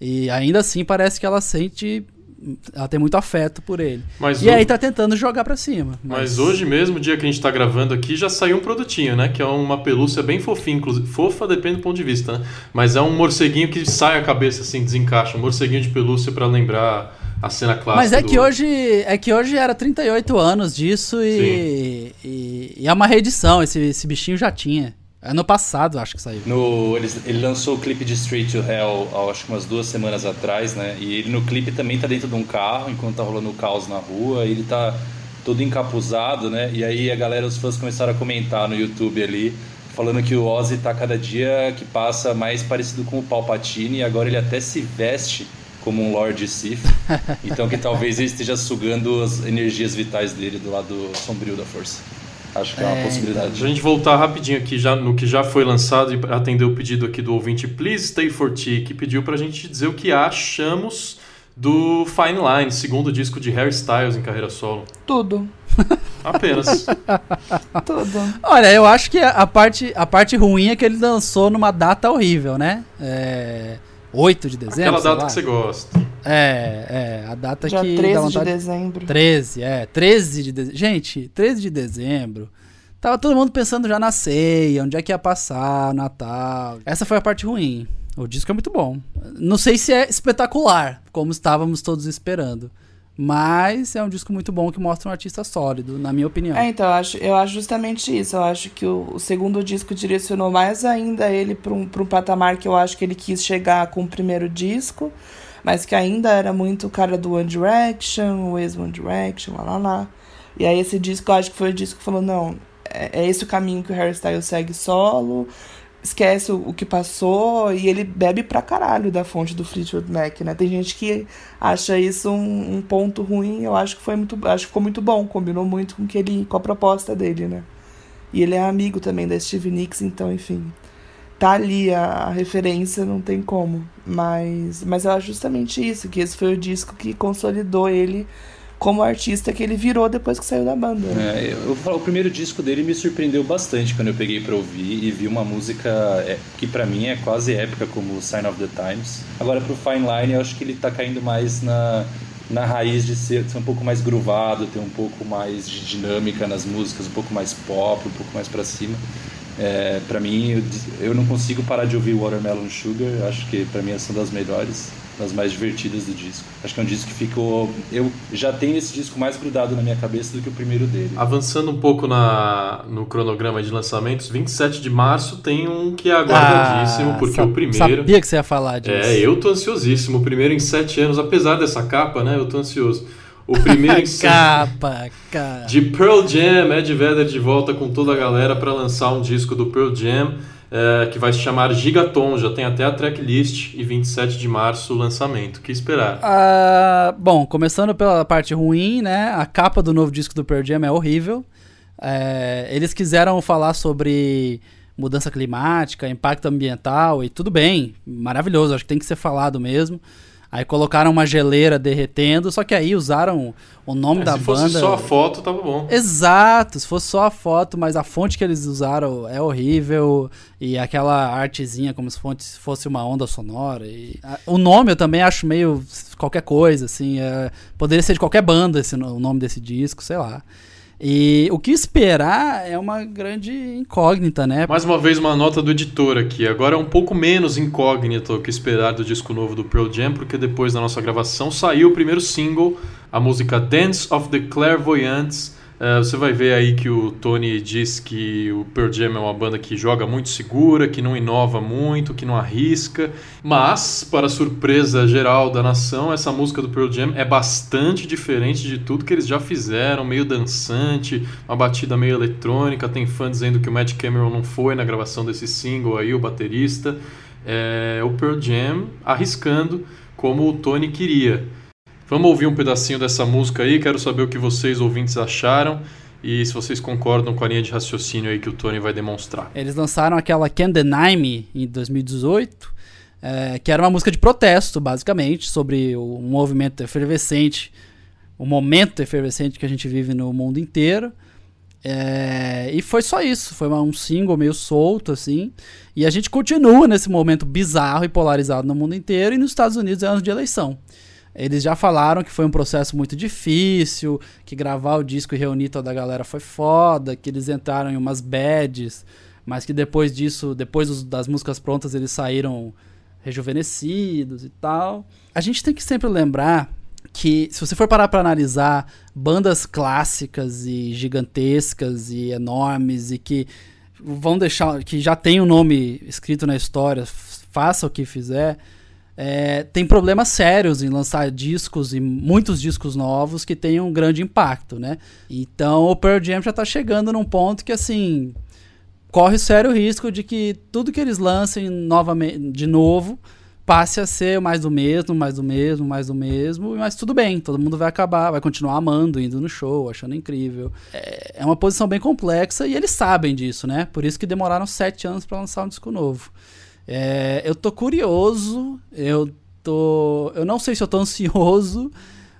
E ainda assim parece que ela sente ela tem muito afeto por ele. Mas e o... aí tá tentando jogar para cima. Mas... mas... hoje mesmo, dia que a gente tá gravando aqui, já saiu um produtinho, né? Que é uma pelúcia bem fofinha, inclusive. Fofa depende do ponto de vista, né? Mas é um morceguinho que sai a cabeça assim, desencaixa. Um morceguinho de pelúcia para lembrar a cena clássica. Mas é do... que hoje é que hoje era 38 anos disso e, e, e, é uma reedição. Esse, esse bichinho já tinha. Ano passado, acho que saiu. No, ele, ele lançou o clipe de Street to Hell, acho que umas duas semanas atrás, né? E ele no clipe também tá dentro de um carro, enquanto tá rolando o caos na rua. ele tá todo encapuzado, né? E aí a galera, os fãs começaram a comentar no YouTube ali, falando que o Ozzy tá cada dia que passa mais parecido com o Palpatine. E agora ele até se veste como um Lord Sith. Então que talvez ele esteja sugando as energias vitais dele do lado sombrio da força. Acho que é, uma é, possibilidade. Então. A gente voltar rapidinho aqui já no que já foi lançado e atender o pedido aqui do ouvinte Please Stay for Tea, que pediu pra gente dizer o que achamos do Fine Line, segundo disco de Harry Styles em carreira solo. Tudo. Apenas. Tudo. Olha, eu acho que a parte, a parte ruim é que ele lançou numa data horrível, né? É... 8 de dezembro. Aquela data que você gosta. É, é, a data Já que. 13 de dezembro. 13, é, 13 de dezembro. Gente, 13 de dezembro. Tava todo mundo pensando já na ceia, onde é que ia passar, Natal. Essa foi a parte ruim. O disco é muito bom. Não sei se é espetacular, como estávamos todos esperando. Mas é um disco muito bom que mostra um artista sólido, na minha opinião. É, então, eu acho, eu acho justamente isso. Eu acho que o, o segundo disco direcionou mais ainda ele para um, um patamar que eu acho que ele quis chegar com o primeiro disco, mas que ainda era muito o cara do One Direction, o ex-One Direction, lá lá lá. E aí esse disco, eu acho que foi o disco que falou: não, é, é esse o caminho que o Harry Styles segue solo esquece o, o, que passou e ele bebe pra caralho da fonte do Fleetwood Mac, né? Tem gente que acha isso um, um, ponto ruim, eu acho que foi muito, acho que ficou muito bom, combinou muito com que ele, com a proposta dele, né? E ele é amigo também da Steve Nicks, então, enfim, tá ali a, a referência, não tem como. Mas, mas eu acho justamente isso, que esse foi o disco que consolidou ele como artista que ele virou depois que saiu da banda. É, eu, o primeiro disco dele me surpreendeu bastante quando eu peguei para ouvir e vi uma música é, que para mim é quase épica como Sign of the Times. Agora pro Fine Line eu acho que ele tá caindo mais na na raiz de ser, ser um pouco mais groovado, ter um pouco mais de dinâmica nas músicas, um pouco mais pop, um pouco mais para cima. É, para mim, eu, eu, não consigo parar de ouvir Watermelon Sugar, acho que para mim é uma das melhores das mais divertidas do disco. Acho que é um disco que ficou. Eu já tenho esse disco mais grudado na minha cabeça do que o primeiro dele. Avançando um pouco na, no cronograma de lançamentos, 27 de março tem um que é aguardadíssimo, ah, porque o primeiro. Sabia que você ia falar disso. É, eu tô ansiosíssimo. O primeiro em sete anos, apesar dessa capa, né? Eu tô ansioso. O primeiro em capa, cara. De Pearl Jam, Ed Vedder de volta com toda a galera para lançar um disco do Pearl Jam é, que vai se chamar Gigaton, já tem até a tracklist e 27 de março o lançamento. O que esperar? Uh, bom, começando pela parte ruim, né? A capa do novo disco do Pearl Jam é horrível. É, eles quiseram falar sobre mudança climática, impacto ambiental e tudo bem, maravilhoso, acho que tem que ser falado mesmo. Aí colocaram uma geleira derretendo, só que aí usaram o nome é, da banda. Se fosse só a foto, tava bom. Exato, se fosse só a foto, mas a fonte que eles usaram é horrível. E aquela artezinha como se fosse uma onda sonora. E o nome eu também acho meio qualquer coisa, assim. É, poderia ser de qualquer banda esse, o nome desse disco, sei lá. E o que esperar é uma grande incógnita, né? Mais uma vez uma nota do editor aqui. Agora é um pouco menos incógnito o que esperar do disco novo do Pearl Jam, porque depois da nossa gravação saiu o primeiro single, a música Dance of the Clairvoyants, Uh, você vai ver aí que o Tony diz que o Pearl Jam é uma banda que joga muito segura, que não inova muito, que não arrisca. Mas, para surpresa geral da nação, essa música do Pearl Jam é bastante diferente de tudo que eles já fizeram, meio dançante, uma batida meio eletrônica. Tem fã dizendo que o Matt Cameron não foi na gravação desse single aí, o baterista. É o Pearl Jam arriscando como o Tony queria. Vamos ouvir um pedacinho dessa música aí, quero saber o que vocês ouvintes acharam e se vocês concordam com a linha de raciocínio aí que o Tony vai demonstrar. Eles lançaram aquela Can't Deny Me em 2018, é, que era uma música de protesto, basicamente, sobre o movimento efervescente, o momento efervescente que a gente vive no mundo inteiro. É, e foi só isso, foi um single meio solto, assim. E a gente continua nesse momento bizarro e polarizado no mundo inteiro, e nos Estados Unidos é ano de eleição. Eles já falaram que foi um processo muito difícil, que gravar o disco e reunir toda a galera foi foda, que eles entraram em umas bads, mas que depois disso, depois das músicas prontas, eles saíram rejuvenescidos e tal. A gente tem que sempre lembrar que se você for parar para analisar bandas clássicas e gigantescas e enormes e que vão deixar que já tem o um nome escrito na história, faça o que fizer, é, tem problemas sérios em lançar discos e muitos discos novos que tenham um grande impacto, né? Então o Pearl Jam já está chegando num ponto que assim corre sério risco de que tudo que eles lancem novamente de novo passe a ser mais do mesmo, mais do mesmo, mais do mesmo, mas tudo bem, todo mundo vai acabar, vai continuar amando, indo no show, achando incrível. É, é uma posição bem complexa e eles sabem disso, né? Por isso que demoraram sete anos para lançar um disco novo. É, eu tô curioso, eu tô. Eu não sei se eu tô ansioso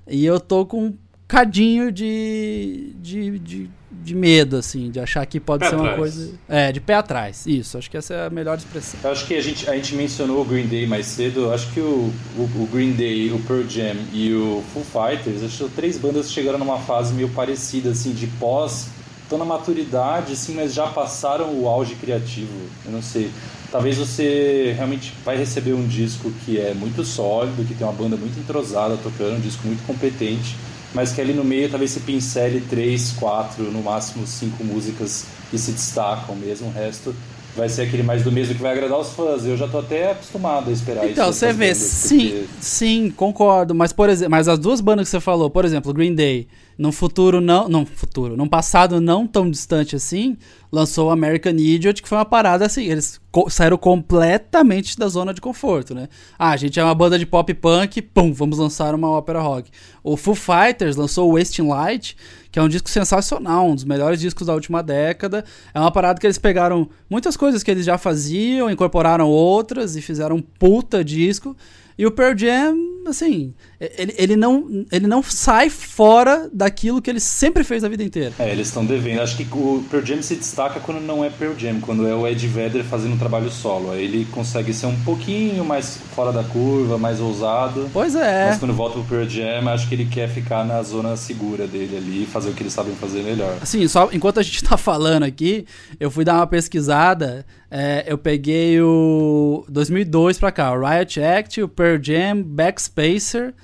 e eu tô com um cadinho de, de, de, de medo, assim, de achar que pode pé ser uma atrás. coisa. É, de pé atrás. Isso, acho que essa é a melhor expressão. Eu acho que a gente, a gente mencionou o Green Day mais cedo. Eu acho que o, o, o, Green Day, o Pearl Jam e o Foo Fighters, acho que três bandas chegaram numa fase meio parecida, assim, de pós. Estão na maturidade, assim, mas já passaram o auge criativo. Eu não sei talvez você realmente vai receber um disco que é muito sólido, que tem uma banda muito entrosada tocando, um disco muito competente, mas que ali no meio talvez se pincele três, quatro, no máximo cinco músicas que se destacam mesmo, o resto vai ser aquele mais do mesmo que vai agradar os fãs. Eu já tô até acostumado a esperar então, isso. Então, você vê, bandas, sim, porque... sim, concordo, mas por exemplo, mas as duas bandas que você falou, por exemplo, Green Day, num futuro não, não futuro, num passado não tão distante assim, lançou American Idiot, que foi uma parada assim, eles co saíram completamente da zona de conforto, né? Ah, a gente é uma banda de pop punk, pum, vamos lançar uma ópera rock. O Foo Fighters lançou Wasting Light, que é um disco sensacional, um dos melhores discos da última década. É uma parada que eles pegaram muitas coisas que eles já faziam, incorporaram outras e fizeram um puta disco. E o Pearl Jam, assim, ele, ele, não, ele não sai fora daquilo que ele sempre fez a vida inteira. É, eles estão devendo. Acho que o Pearl Jam se destaca quando não é Pearl Jam, quando é o Ed Vedder fazendo um trabalho solo. Aí ele consegue ser um pouquinho mais fora da curva, mais ousado. Pois é. Mas quando volta pro Pearl Jam, acho que ele quer ficar na zona segura dele ali fazer o que eles sabem fazer melhor. Assim, só enquanto a gente tá falando aqui, eu fui dar uma pesquisada. É, eu peguei o 2002 pra cá, o Riot Act, o Pearl Jam, Backspacer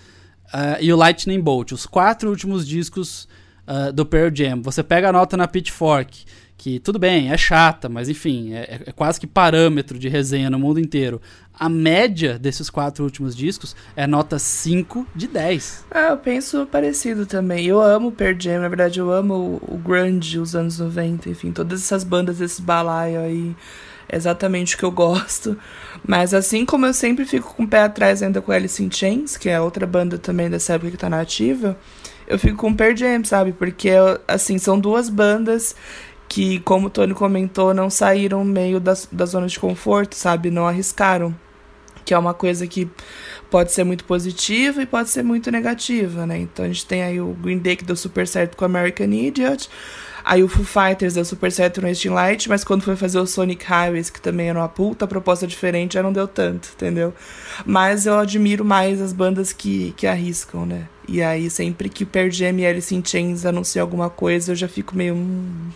uh, e o Lightning Bolt, os quatro últimos discos uh, do Pearl Jam. Você pega a nota na Pitchfork, que tudo bem, é chata, mas enfim, é, é, quase que parâmetro de resenha no mundo inteiro. A média desses quatro últimos discos é nota 5 de 10. Ah, eu penso parecido também. Eu amo Pearl Jam, na verdade eu amo o, o grunge, os anos 90, enfim, todas essas bandas, esse balaio aí exatamente o que eu gosto. Mas assim como eu sempre fico com o pé atrás ainda com Alice in Chains, que é outra banda também dessa época que tá nativa, eu fico com Pearl Jam, sabe? Porque, assim, são duas bandas que, como o Tony comentou, não saíram meio da, da zona de conforto, sabe? Não arriscaram. Que é uma coisa que pode ser muito positiva e pode ser muito negativa, né? Então a gente tem aí o Green Day que deu super certo com American Idiot. Aí o Foo Fighters deu super certo no Light, mas quando foi fazer o Sonic Highways, que também era uma puta proposta diferente, já não deu tanto, entendeu? Mas eu admiro mais as bandas que, que arriscam, né? E aí sempre que o Pearl Jam e Alice in Chains anunciam alguma coisa, eu já fico meio... Hum,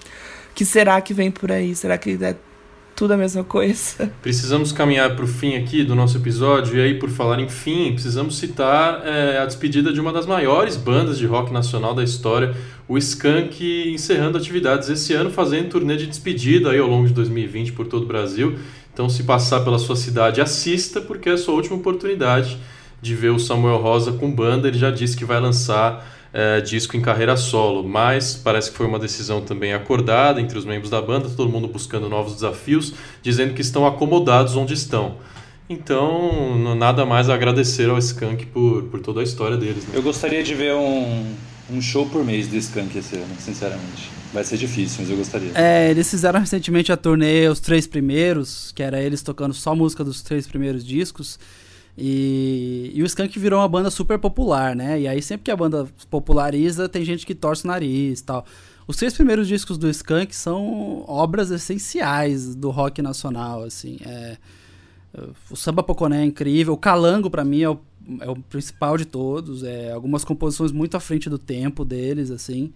que será que vem por aí? Será que é tudo a mesma coisa. Precisamos caminhar para o fim aqui do nosso episódio, e aí, por falar em fim, precisamos citar é, a despedida de uma das maiores bandas de rock nacional da história, o Skank, encerrando atividades esse ano, fazendo turnê de despedida aí ao longo de 2020 por todo o Brasil. Então, se passar pela sua cidade, assista, porque é a sua última oportunidade de ver o Samuel Rosa com banda. Ele já disse que vai lançar é, disco em carreira solo, mas parece que foi uma decisão também acordada entre os membros da banda, todo mundo buscando novos desafios, dizendo que estão acomodados onde estão. Então, nada mais a agradecer ao Skank por, por toda a história deles. Né? Eu gostaria de ver um, um show por mês do Skank esse ano, sinceramente. Vai ser difícil, mas eu gostaria. É, eles fizeram recentemente a turnê Os Três Primeiros, que era eles tocando só música dos três primeiros discos. E, e o Skank virou uma banda super popular, né? E aí sempre que a banda populariza, tem gente que torce o nariz e tal. Os três primeiros discos do Skank são obras essenciais do rock nacional, assim. É, o Samba Poconé é incrível, o Calango para mim é o, é o principal de todos, é algumas composições muito à frente do tempo deles, assim.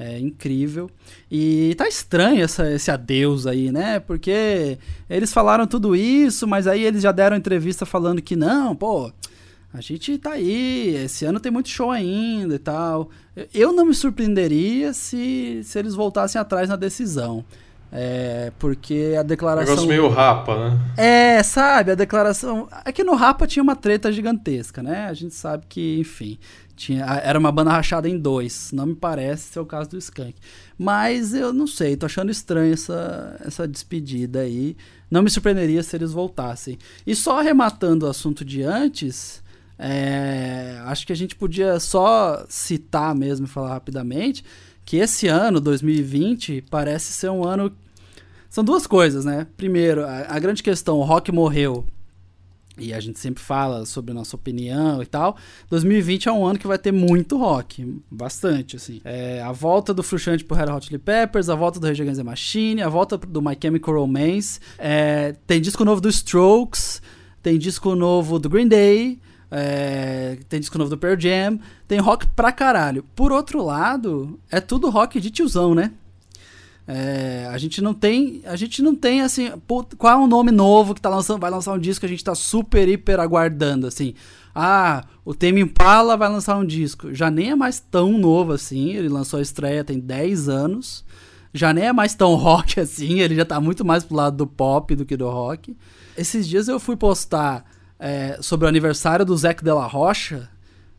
É incrível. E tá estranho essa, esse adeus aí, né? Porque eles falaram tudo isso, mas aí eles já deram entrevista falando que não, pô, a gente tá aí, esse ano tem muito show ainda e tal. Eu não me surpreenderia se, se eles voltassem atrás na decisão. É, porque a declaração. Negócio meio rapa, né? É, sabe, a declaração. É que no rapa tinha uma treta gigantesca, né? A gente sabe que, enfim. Tinha, era uma banda rachada em dois. Não me parece ser o caso do Skank. Mas eu não sei, tô achando estranho essa, essa despedida aí. Não me surpreenderia se eles voltassem. E só arrematando o assunto de antes, é, acho que a gente podia só citar mesmo e falar rapidamente que esse ano, 2020, parece ser um ano. São duas coisas, né? Primeiro, a, a grande questão: o rock morreu e a gente sempre fala sobre nossa opinião e tal. 2020 é um ano que vai ter muito rock, bastante, assim. É, a volta do Frustrante pro Red Hot Chili Peppers, a volta do Rage Against the Machine, a volta do My Chemical Romance, é, tem disco novo do Strokes, tem disco novo do Green Day, é, tem disco novo do Pearl Jam, tem rock pra caralho. Por outro lado, é tudo rock de tiozão, né? É, a gente não tem, a gente não tem assim, qual é o nome novo que tá lançando, vai lançar um disco que a gente tá super hiper aguardando assim. Ah, o Tame Impala vai lançar um disco. Já nem é mais tão novo assim, ele lançou a estreia tem 10 anos. Já nem é mais tão rock assim, ele já tá muito mais pro lado do pop do que do rock. Esses dias eu fui postar é, sobre o aniversário do Zac Della Rocha,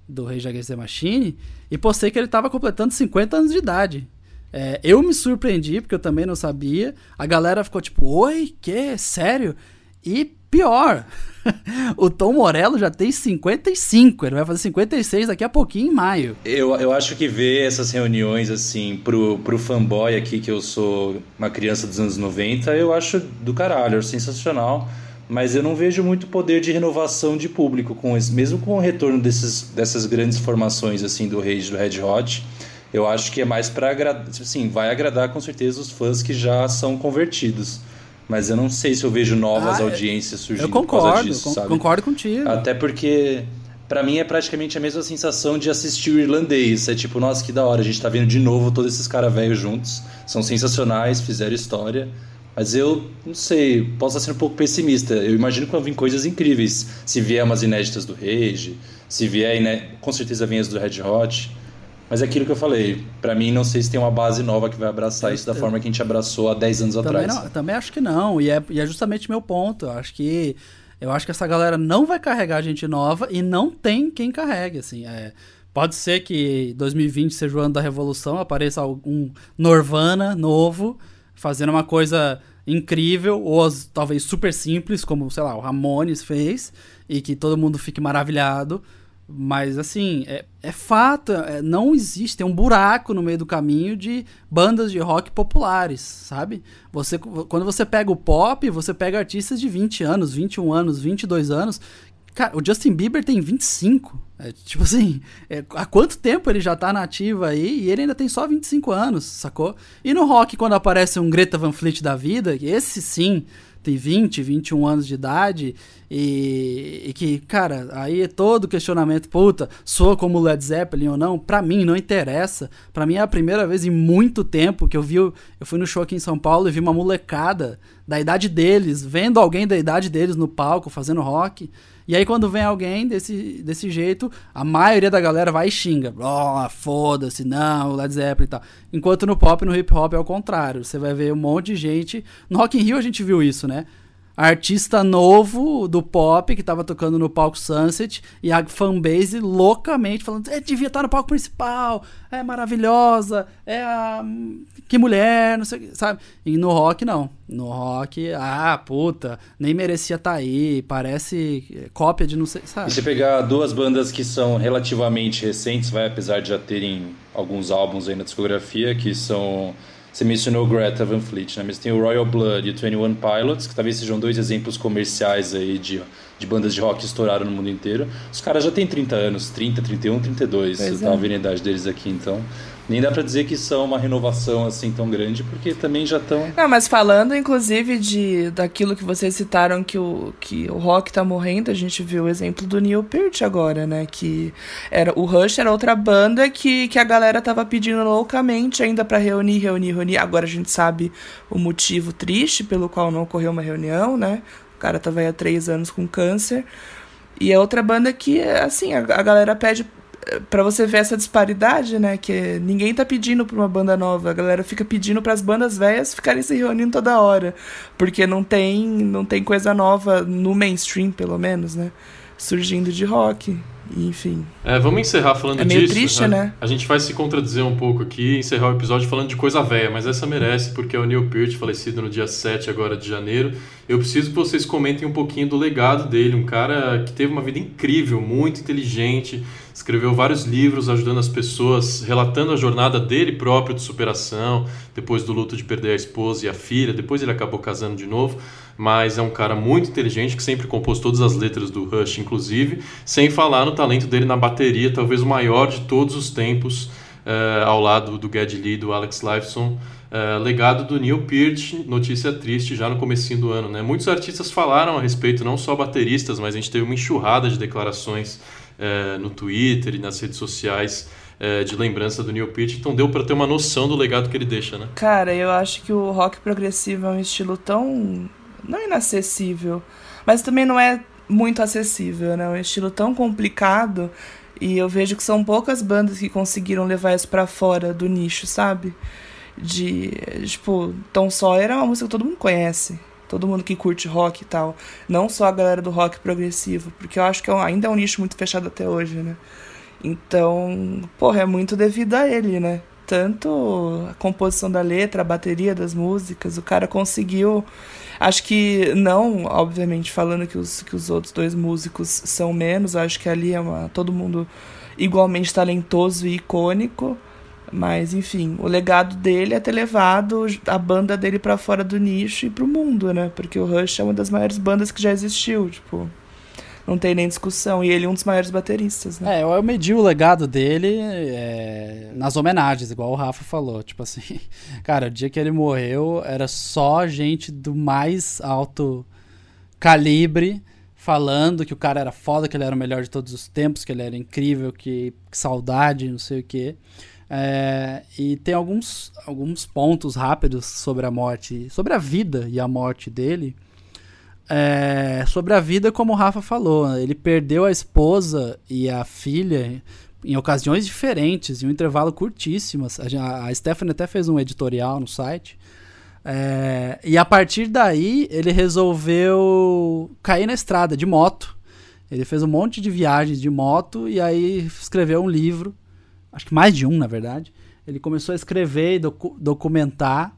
do Rei Against the Machine, e postei que ele tava completando 50 anos de idade. É, eu me surpreendi, porque eu também não sabia. A galera ficou tipo, oi, que? Sério? E pior, o Tom Morello já tem 55, ele vai fazer 56 daqui a pouquinho em maio. Eu, eu acho que ver essas reuniões, assim, pro, pro fanboy aqui, que eu sou uma criança dos anos 90, eu acho do caralho, sensacional. Mas eu não vejo muito poder de renovação de público com esse, mesmo com o retorno desses, dessas grandes formações assim do Rage do Red Hot eu acho que é mais para agradar, tipo assim, vai agradar com certeza os fãs que já são convertidos. Mas eu não sei se eu vejo novas ah, audiências surgindo eu concordo, por causa disso, sabe? Concordo contigo. Até porque para mim é praticamente a mesma sensação de assistir o irlandês. É tipo, nossa, que da hora, a gente tá vendo de novo todos esses caras velhos juntos. São sensacionais, fizeram história. Mas eu não sei, posso estar sendo um pouco pessimista. Eu imagino que vão vir coisas incríveis. Se vier umas inéditas do Rage, se vier, né, com certeza vem as do Red Hot. Mas é aquilo que eu falei, para mim não sei se tem uma base nova que vai abraçar isso da forma que a gente abraçou há 10 anos também atrás. Não, também acho que não, e é, e é justamente meu ponto. Eu acho que eu acho que essa galera não vai carregar gente nova e não tem quem carregue, assim. É, pode ser que 2020 seja o ano da revolução, apareça algum Norvana novo, fazendo uma coisa incrível, ou talvez super simples, como, sei lá, o Ramones fez, e que todo mundo fique maravilhado. Mas, assim, é, é fato, é, não existe, tem um buraco no meio do caminho de bandas de rock populares, sabe? Você, quando você pega o pop, você pega artistas de 20 anos, 21 anos, 22 anos. Cara, o Justin Bieber tem 25. É, tipo assim, é, há quanto tempo ele já tá na ativa aí e ele ainda tem só 25 anos, sacou? E no rock, quando aparece um Greta Van Fleet da vida, esse sim tem 20, 21 anos de idade e, e, que, cara, aí é todo questionamento, puta, sou como Led Zeppelin ou não, pra mim não interessa. Pra mim é a primeira vez em muito tempo que eu vi, eu fui no show aqui em São Paulo e vi uma molecada da idade deles, vendo alguém da idade deles no palco fazendo rock. E aí quando vem alguém desse, desse jeito, a maioria da galera vai e xinga. Oh, foda-se, não, Led Zeppelin e tal. Enquanto no pop no hip hop é o contrário. Você vai ver um monte de gente. No Rock in Rio a gente viu isso, né? Artista novo do pop que tava tocando no palco Sunset e a fanbase loucamente falando: é, devia estar no palco principal, é maravilhosa, é a. Que mulher, não sei sabe? E no rock, não. No rock, ah, puta, nem merecia estar tá aí, parece cópia de não sei, sabe? E se pegar duas bandas que são relativamente recentes, vai, apesar de já terem alguns álbuns aí na discografia, que são você mencionou Greta Van Fleet, né? Mas tem o Royal Blood e o 21 Pilots, que talvez sejam dois exemplos comerciais aí de, de bandas de rock que estouraram no mundo inteiro. Os caras já têm 30 anos, 30, 31, 32. Pois Você é. tá vendo a idade deles aqui, então nem dá para dizer que são uma renovação assim tão grande, porque também já estão. Não, mas falando inclusive de daquilo que vocês citaram que o, que o rock tá morrendo, a gente viu o exemplo do Neil Peart agora, né? Que era o Rush era outra banda que, que a galera tava pedindo loucamente ainda para reunir, reunir, reunir. Agora a gente sabe o motivo triste pelo qual não ocorreu uma reunião, né? O cara tava aí há três anos com câncer. E é outra banda que, assim, a, a galera pede para você ver essa disparidade, né? Que ninguém tá pedindo pra uma banda nova, a galera fica pedindo para as bandas velhas ficarem se reunindo toda hora, porque não tem, não tem coisa nova no mainstream, pelo menos, né? Surgindo de rock enfim. É, vamos encerrar falando é meio disso. triste, né? A gente vai se contradizer um pouco aqui encerrar o episódio falando de coisa velha, mas essa merece, porque é o Neil Peart, falecido no dia 7 agora de janeiro. Eu preciso que vocês comentem um pouquinho do legado dele, um cara que teve uma vida incrível, muito inteligente, escreveu vários livros ajudando as pessoas, relatando a jornada dele próprio de superação, depois do luto de perder a esposa e a filha, depois ele acabou casando de novo mas é um cara muito inteligente que sempre compôs todas as letras do Rush, inclusive, sem falar no talento dele na bateria, talvez o maior de todos os tempos, uh, ao lado do Geddy Lee, do Alex Lifeson. Uh, legado do Neil Peart, notícia triste já no comecinho do ano. Né? Muitos artistas falaram a respeito, não só bateristas, mas a gente teve uma enxurrada de declarações uh, no Twitter e nas redes sociais de lembrança do Neil Peart, então deu para ter uma noção do legado que ele deixa, né? Cara, eu acho que o rock progressivo é um estilo tão não inacessível, mas também não é muito acessível, né? É um estilo tão complicado e eu vejo que são poucas bandas que conseguiram levar isso para fora do nicho, sabe? De, tipo, Tom Sawyer é uma música que todo mundo conhece. Todo mundo que curte rock e tal. Não só a galera do rock progressivo, porque eu acho que é ainda é um nicho muito fechado até hoje, né? Então, porra, é muito devido a ele, né? Tanto a composição da letra, a bateria das músicas, o cara conseguiu Acho que não, obviamente, falando que os, que os outros dois músicos são menos, acho que ali é uma, todo mundo igualmente talentoso e icônico. Mas, enfim, o legado dele é ter levado a banda dele para fora do nicho e pro mundo, né? Porque o Rush é uma das maiores bandas que já existiu, tipo não tem nem discussão. E ele é um dos maiores bateristas, né? É, eu medi o legado dele é, nas homenagens, igual o Rafa falou. Tipo assim, cara, o dia que ele morreu era só gente do mais alto calibre falando que o cara era foda, que ele era o melhor de todos os tempos, que ele era incrível, que, que saudade, não sei o quê. É, e tem alguns, alguns pontos rápidos sobre a morte, sobre a vida e a morte dele é, sobre a vida, como o Rafa falou, ele perdeu a esposa e a filha em ocasiões diferentes, em um intervalo curtíssimo. A, Stephanie até fez um editorial no site. É, e a partir daí, ele resolveu cair na estrada de moto. Ele fez um monte de viagens de moto e aí escreveu um livro, acho que mais de um, na verdade. Ele começou a escrever e docu documentar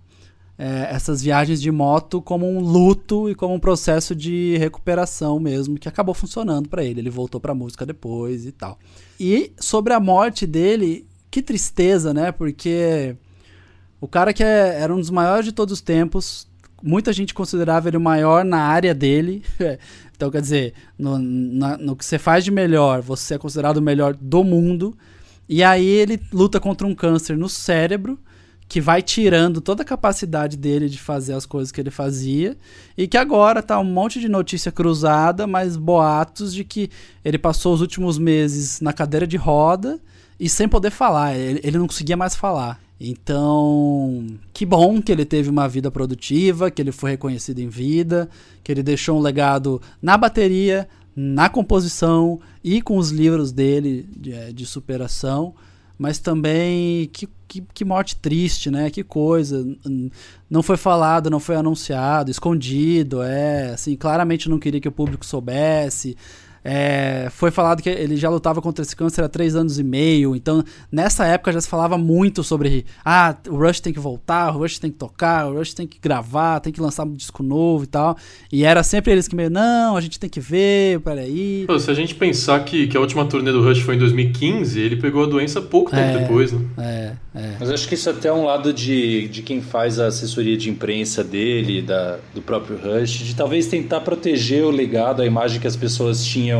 é, essas viagens de moto como um luto e como um processo de recuperação mesmo, que acabou funcionando para ele. Ele voltou para música depois e tal. E sobre a morte dele, que tristeza, né? Porque o cara que é, era um dos maiores de todos os tempos, muita gente considerava ele o maior na área dele. então, quer dizer, no, na, no que você faz de melhor, você é considerado o melhor do mundo. E aí ele luta contra um câncer no cérebro que vai tirando toda a capacidade dele de fazer as coisas que ele fazia e que agora tá um monte de notícia cruzada, mas boatos de que ele passou os últimos meses na cadeira de roda e sem poder falar, ele, ele não conseguia mais falar. Então, que bom que ele teve uma vida produtiva, que ele foi reconhecido em vida, que ele deixou um legado na bateria, na composição e com os livros dele de, é, de superação mas também que, que, que, morte triste, né? Que coisa. Não foi falado, não foi anunciado, escondido, é, assim, claramente não queria que o público soubesse. É, foi falado que ele já lutava contra esse câncer há três anos e meio. Então, nessa época já se falava muito sobre ah, o Rush tem que voltar, o Rush tem que tocar, o Rush tem que gravar, tem que lançar um disco novo e tal. E era sempre eles que meio, não, a gente tem que ver, peraí. Pô, se a gente pensar que, que a última turnê do Rush foi em 2015, ele pegou a doença pouco tempo é, depois, né? É, é. Mas acho que isso é até é um lado de, de quem faz a assessoria de imprensa dele, da, do próprio Rush, de talvez tentar proteger o legado, a imagem que as pessoas tinham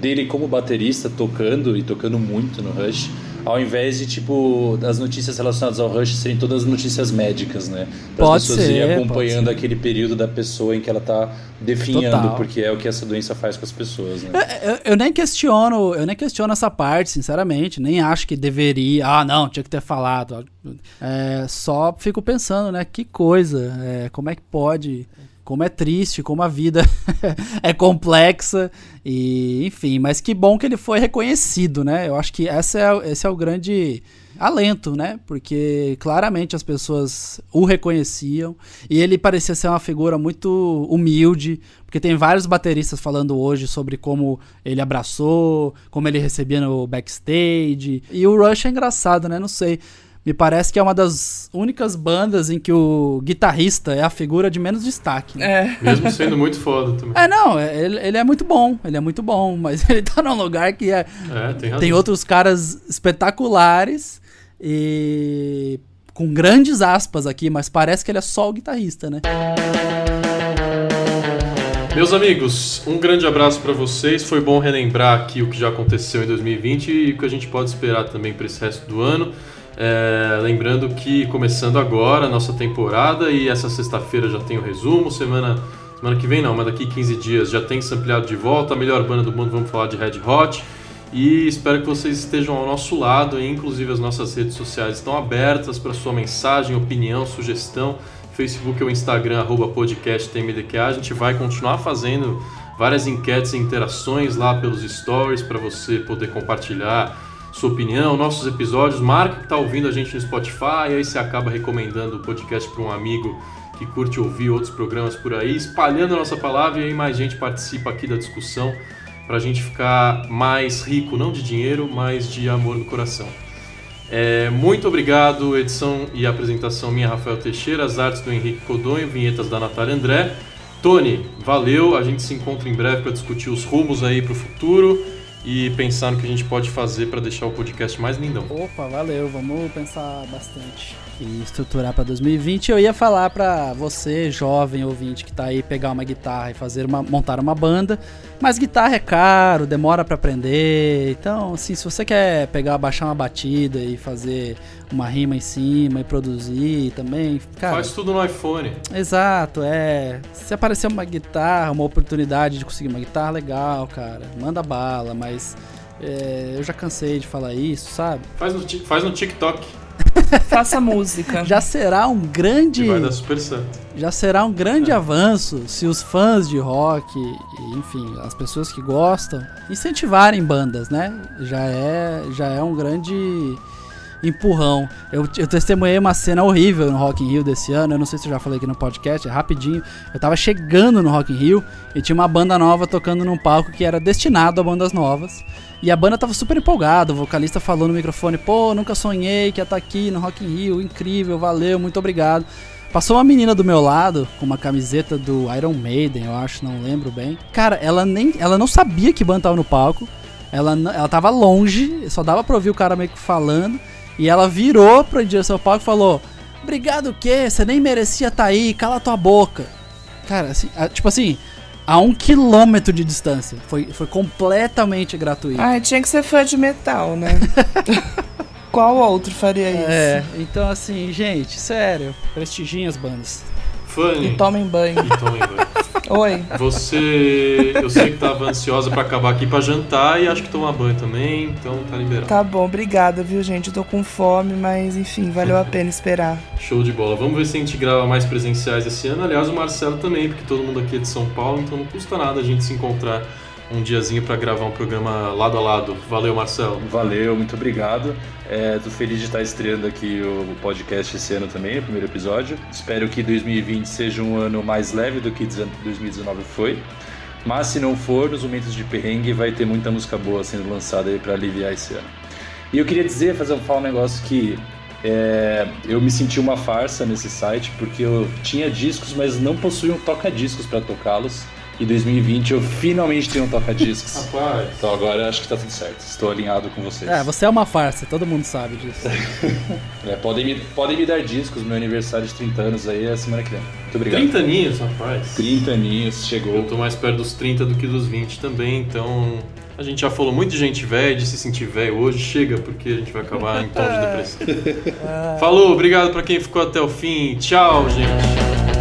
dele como baterista tocando e tocando muito no Rush, ao invés de tipo as notícias relacionadas ao Rush serem todas notícias médicas, né? Para as pessoas ser, irem acompanhando aquele período da pessoa em que ela tá definhando, Total. porque é o que essa doença faz com as pessoas, né? Eu, eu, eu, nem questiono, eu nem questiono essa parte, sinceramente, nem acho que deveria, ah, não, tinha que ter falado. É, só fico pensando, né, que coisa, é, como é que pode como é triste, como a vida é complexa e enfim, mas que bom que ele foi reconhecido, né? Eu acho que essa é, esse é o grande alento, né? Porque claramente as pessoas o reconheciam e ele parecia ser uma figura muito humilde, porque tem vários bateristas falando hoje sobre como ele abraçou, como ele recebia no backstage. E o Rush é engraçado, né? Não sei. Me parece que é uma das únicas bandas em que o guitarrista é a figura de menos destaque. Né? É. Mesmo sendo muito foda também. É, não, é, ele, ele, é muito bom, ele é muito bom, mas ele tá num lugar que é, é tem, tem outros caras espetaculares e com grandes aspas aqui, mas parece que ele é só o guitarrista, né? Meus amigos, um grande abraço para vocês. Foi bom relembrar aqui o que já aconteceu em 2020 e o que a gente pode esperar também para esse resto do ano. É, lembrando que começando agora a nossa temporada e essa sexta-feira já tem o resumo, semana, semana que vem não, mas daqui 15 dias já tem sampleado de volta, a melhor banda do mundo, vamos falar de Red Hot. E espero que vocês estejam ao nosso lado, e inclusive as nossas redes sociais estão abertas para sua mensagem, opinião, sugestão. Facebook ou Instagram, arroba podcast. A gente vai continuar fazendo várias enquetes e interações lá pelos stories para você poder compartilhar sua opinião, nossos episódios. Marca que está ouvindo a gente no Spotify, aí você acaba recomendando o podcast para um amigo que curte ouvir outros programas por aí, espalhando a nossa palavra e aí mais gente participa aqui da discussão para a gente ficar mais rico, não de dinheiro, mas de amor no coração. É, muito obrigado, edição e apresentação minha, Rafael Teixeira, as artes do Henrique Codonho, vinhetas da Natália André. Tony, valeu, a gente se encontra em breve para discutir os rumos aí para o futuro e pensar no que a gente pode fazer para deixar o podcast mais lindão. Opa, valeu, vamos pensar bastante e estruturar para 2020. Eu ia falar para você, jovem ouvinte que tá aí pegar uma guitarra e fazer uma montar uma banda, mas guitarra é caro, demora para aprender. Então, assim, se você quer pegar, baixar uma batida e fazer uma rima em cima e produzir também, cara, faz tudo no iPhone. Exato, é. Se aparecer uma guitarra, uma oportunidade de conseguir uma guitarra legal, cara, manda bala, mas é, eu já cansei de falar isso, sabe? Faz no, faz no TikTok. Faça música. Já será um grande. E vai dar super certo. Já será um grande é. avanço se os fãs de rock, enfim, as pessoas que gostam, incentivarem bandas, né? Já é, já é um grande empurrão. Eu, eu testemunhei uma cena horrível no Rock in Rio desse ano. Eu não sei se eu já falei aqui no podcast, é rapidinho. Eu tava chegando no Rock in Rio e tinha uma banda nova tocando num palco que era destinado a bandas novas. E a banda tava super empolgada, o vocalista falou no microfone: pô, nunca sonhei que ia estar tá aqui no Rock in Rio, incrível, valeu, muito obrigado. Passou uma menina do meu lado com uma camiseta do Iron Maiden, eu acho, não lembro bem. Cara, ela nem, ela não sabia que banda tava no palco. Ela, ela tava longe, só dava pra ouvir o cara meio que falando. E ela virou pra direção ao palco e falou: Obrigado o quê? Você nem merecia estar tá aí, cala tua boca. Cara, assim, tipo assim, a um quilômetro de distância. Foi, foi completamente gratuito. Ah, tinha que ser fã de metal, né? Qual outro faria isso? É, então assim, gente, sério, prestigiem as bandas. Fanny. E tomem banho. E tomem banho. Oi. Você, eu sei que tava ansiosa para acabar aqui para jantar e acho que tomar banho também, então tá liberado. Tá bom, obrigada, viu, gente? Eu tô com fome, mas enfim, valeu a pena esperar. Show de bola. Vamos ver se a gente grava mais presenciais esse ano. Aliás, o Marcelo também, porque todo mundo aqui é de São Paulo, então não custa nada a gente se encontrar um diazinho para gravar um programa lado a lado. Valeu, Marcelo. Valeu, muito obrigado. É, feliz de estar estreando aqui o podcast esse ano também, o primeiro episódio. Espero que 2020 seja um ano mais leve do que 2019 foi. Mas se não for, nos momentos de perrengue vai ter muita música boa sendo lançada aí para aliviar esse ano. E eu queria dizer, fazer falar um negócio que é, eu me senti uma farsa nesse site porque eu tinha discos, mas não possuía um toca-discos para tocá-los. Em 2020 eu finalmente tenho um toca-discos. Rapaz. Então agora acho que tá tudo certo. Estou alinhado com vocês. É, você é uma farsa, todo mundo sabe disso. é, podem, me, podem me dar discos, meu aniversário de 30 anos aí é semana que vem. Muito obrigado. 30 aninhos, rapaz. 30 aninhos, chegou. Eu tô mais perto dos 30 do que dos 20 também, então a gente já falou muito de gente velha, de se sentir velho hoje, chega, porque a gente vai acabar em tom de depressão. Falou, obrigado para quem ficou até o fim. Tchau, gente.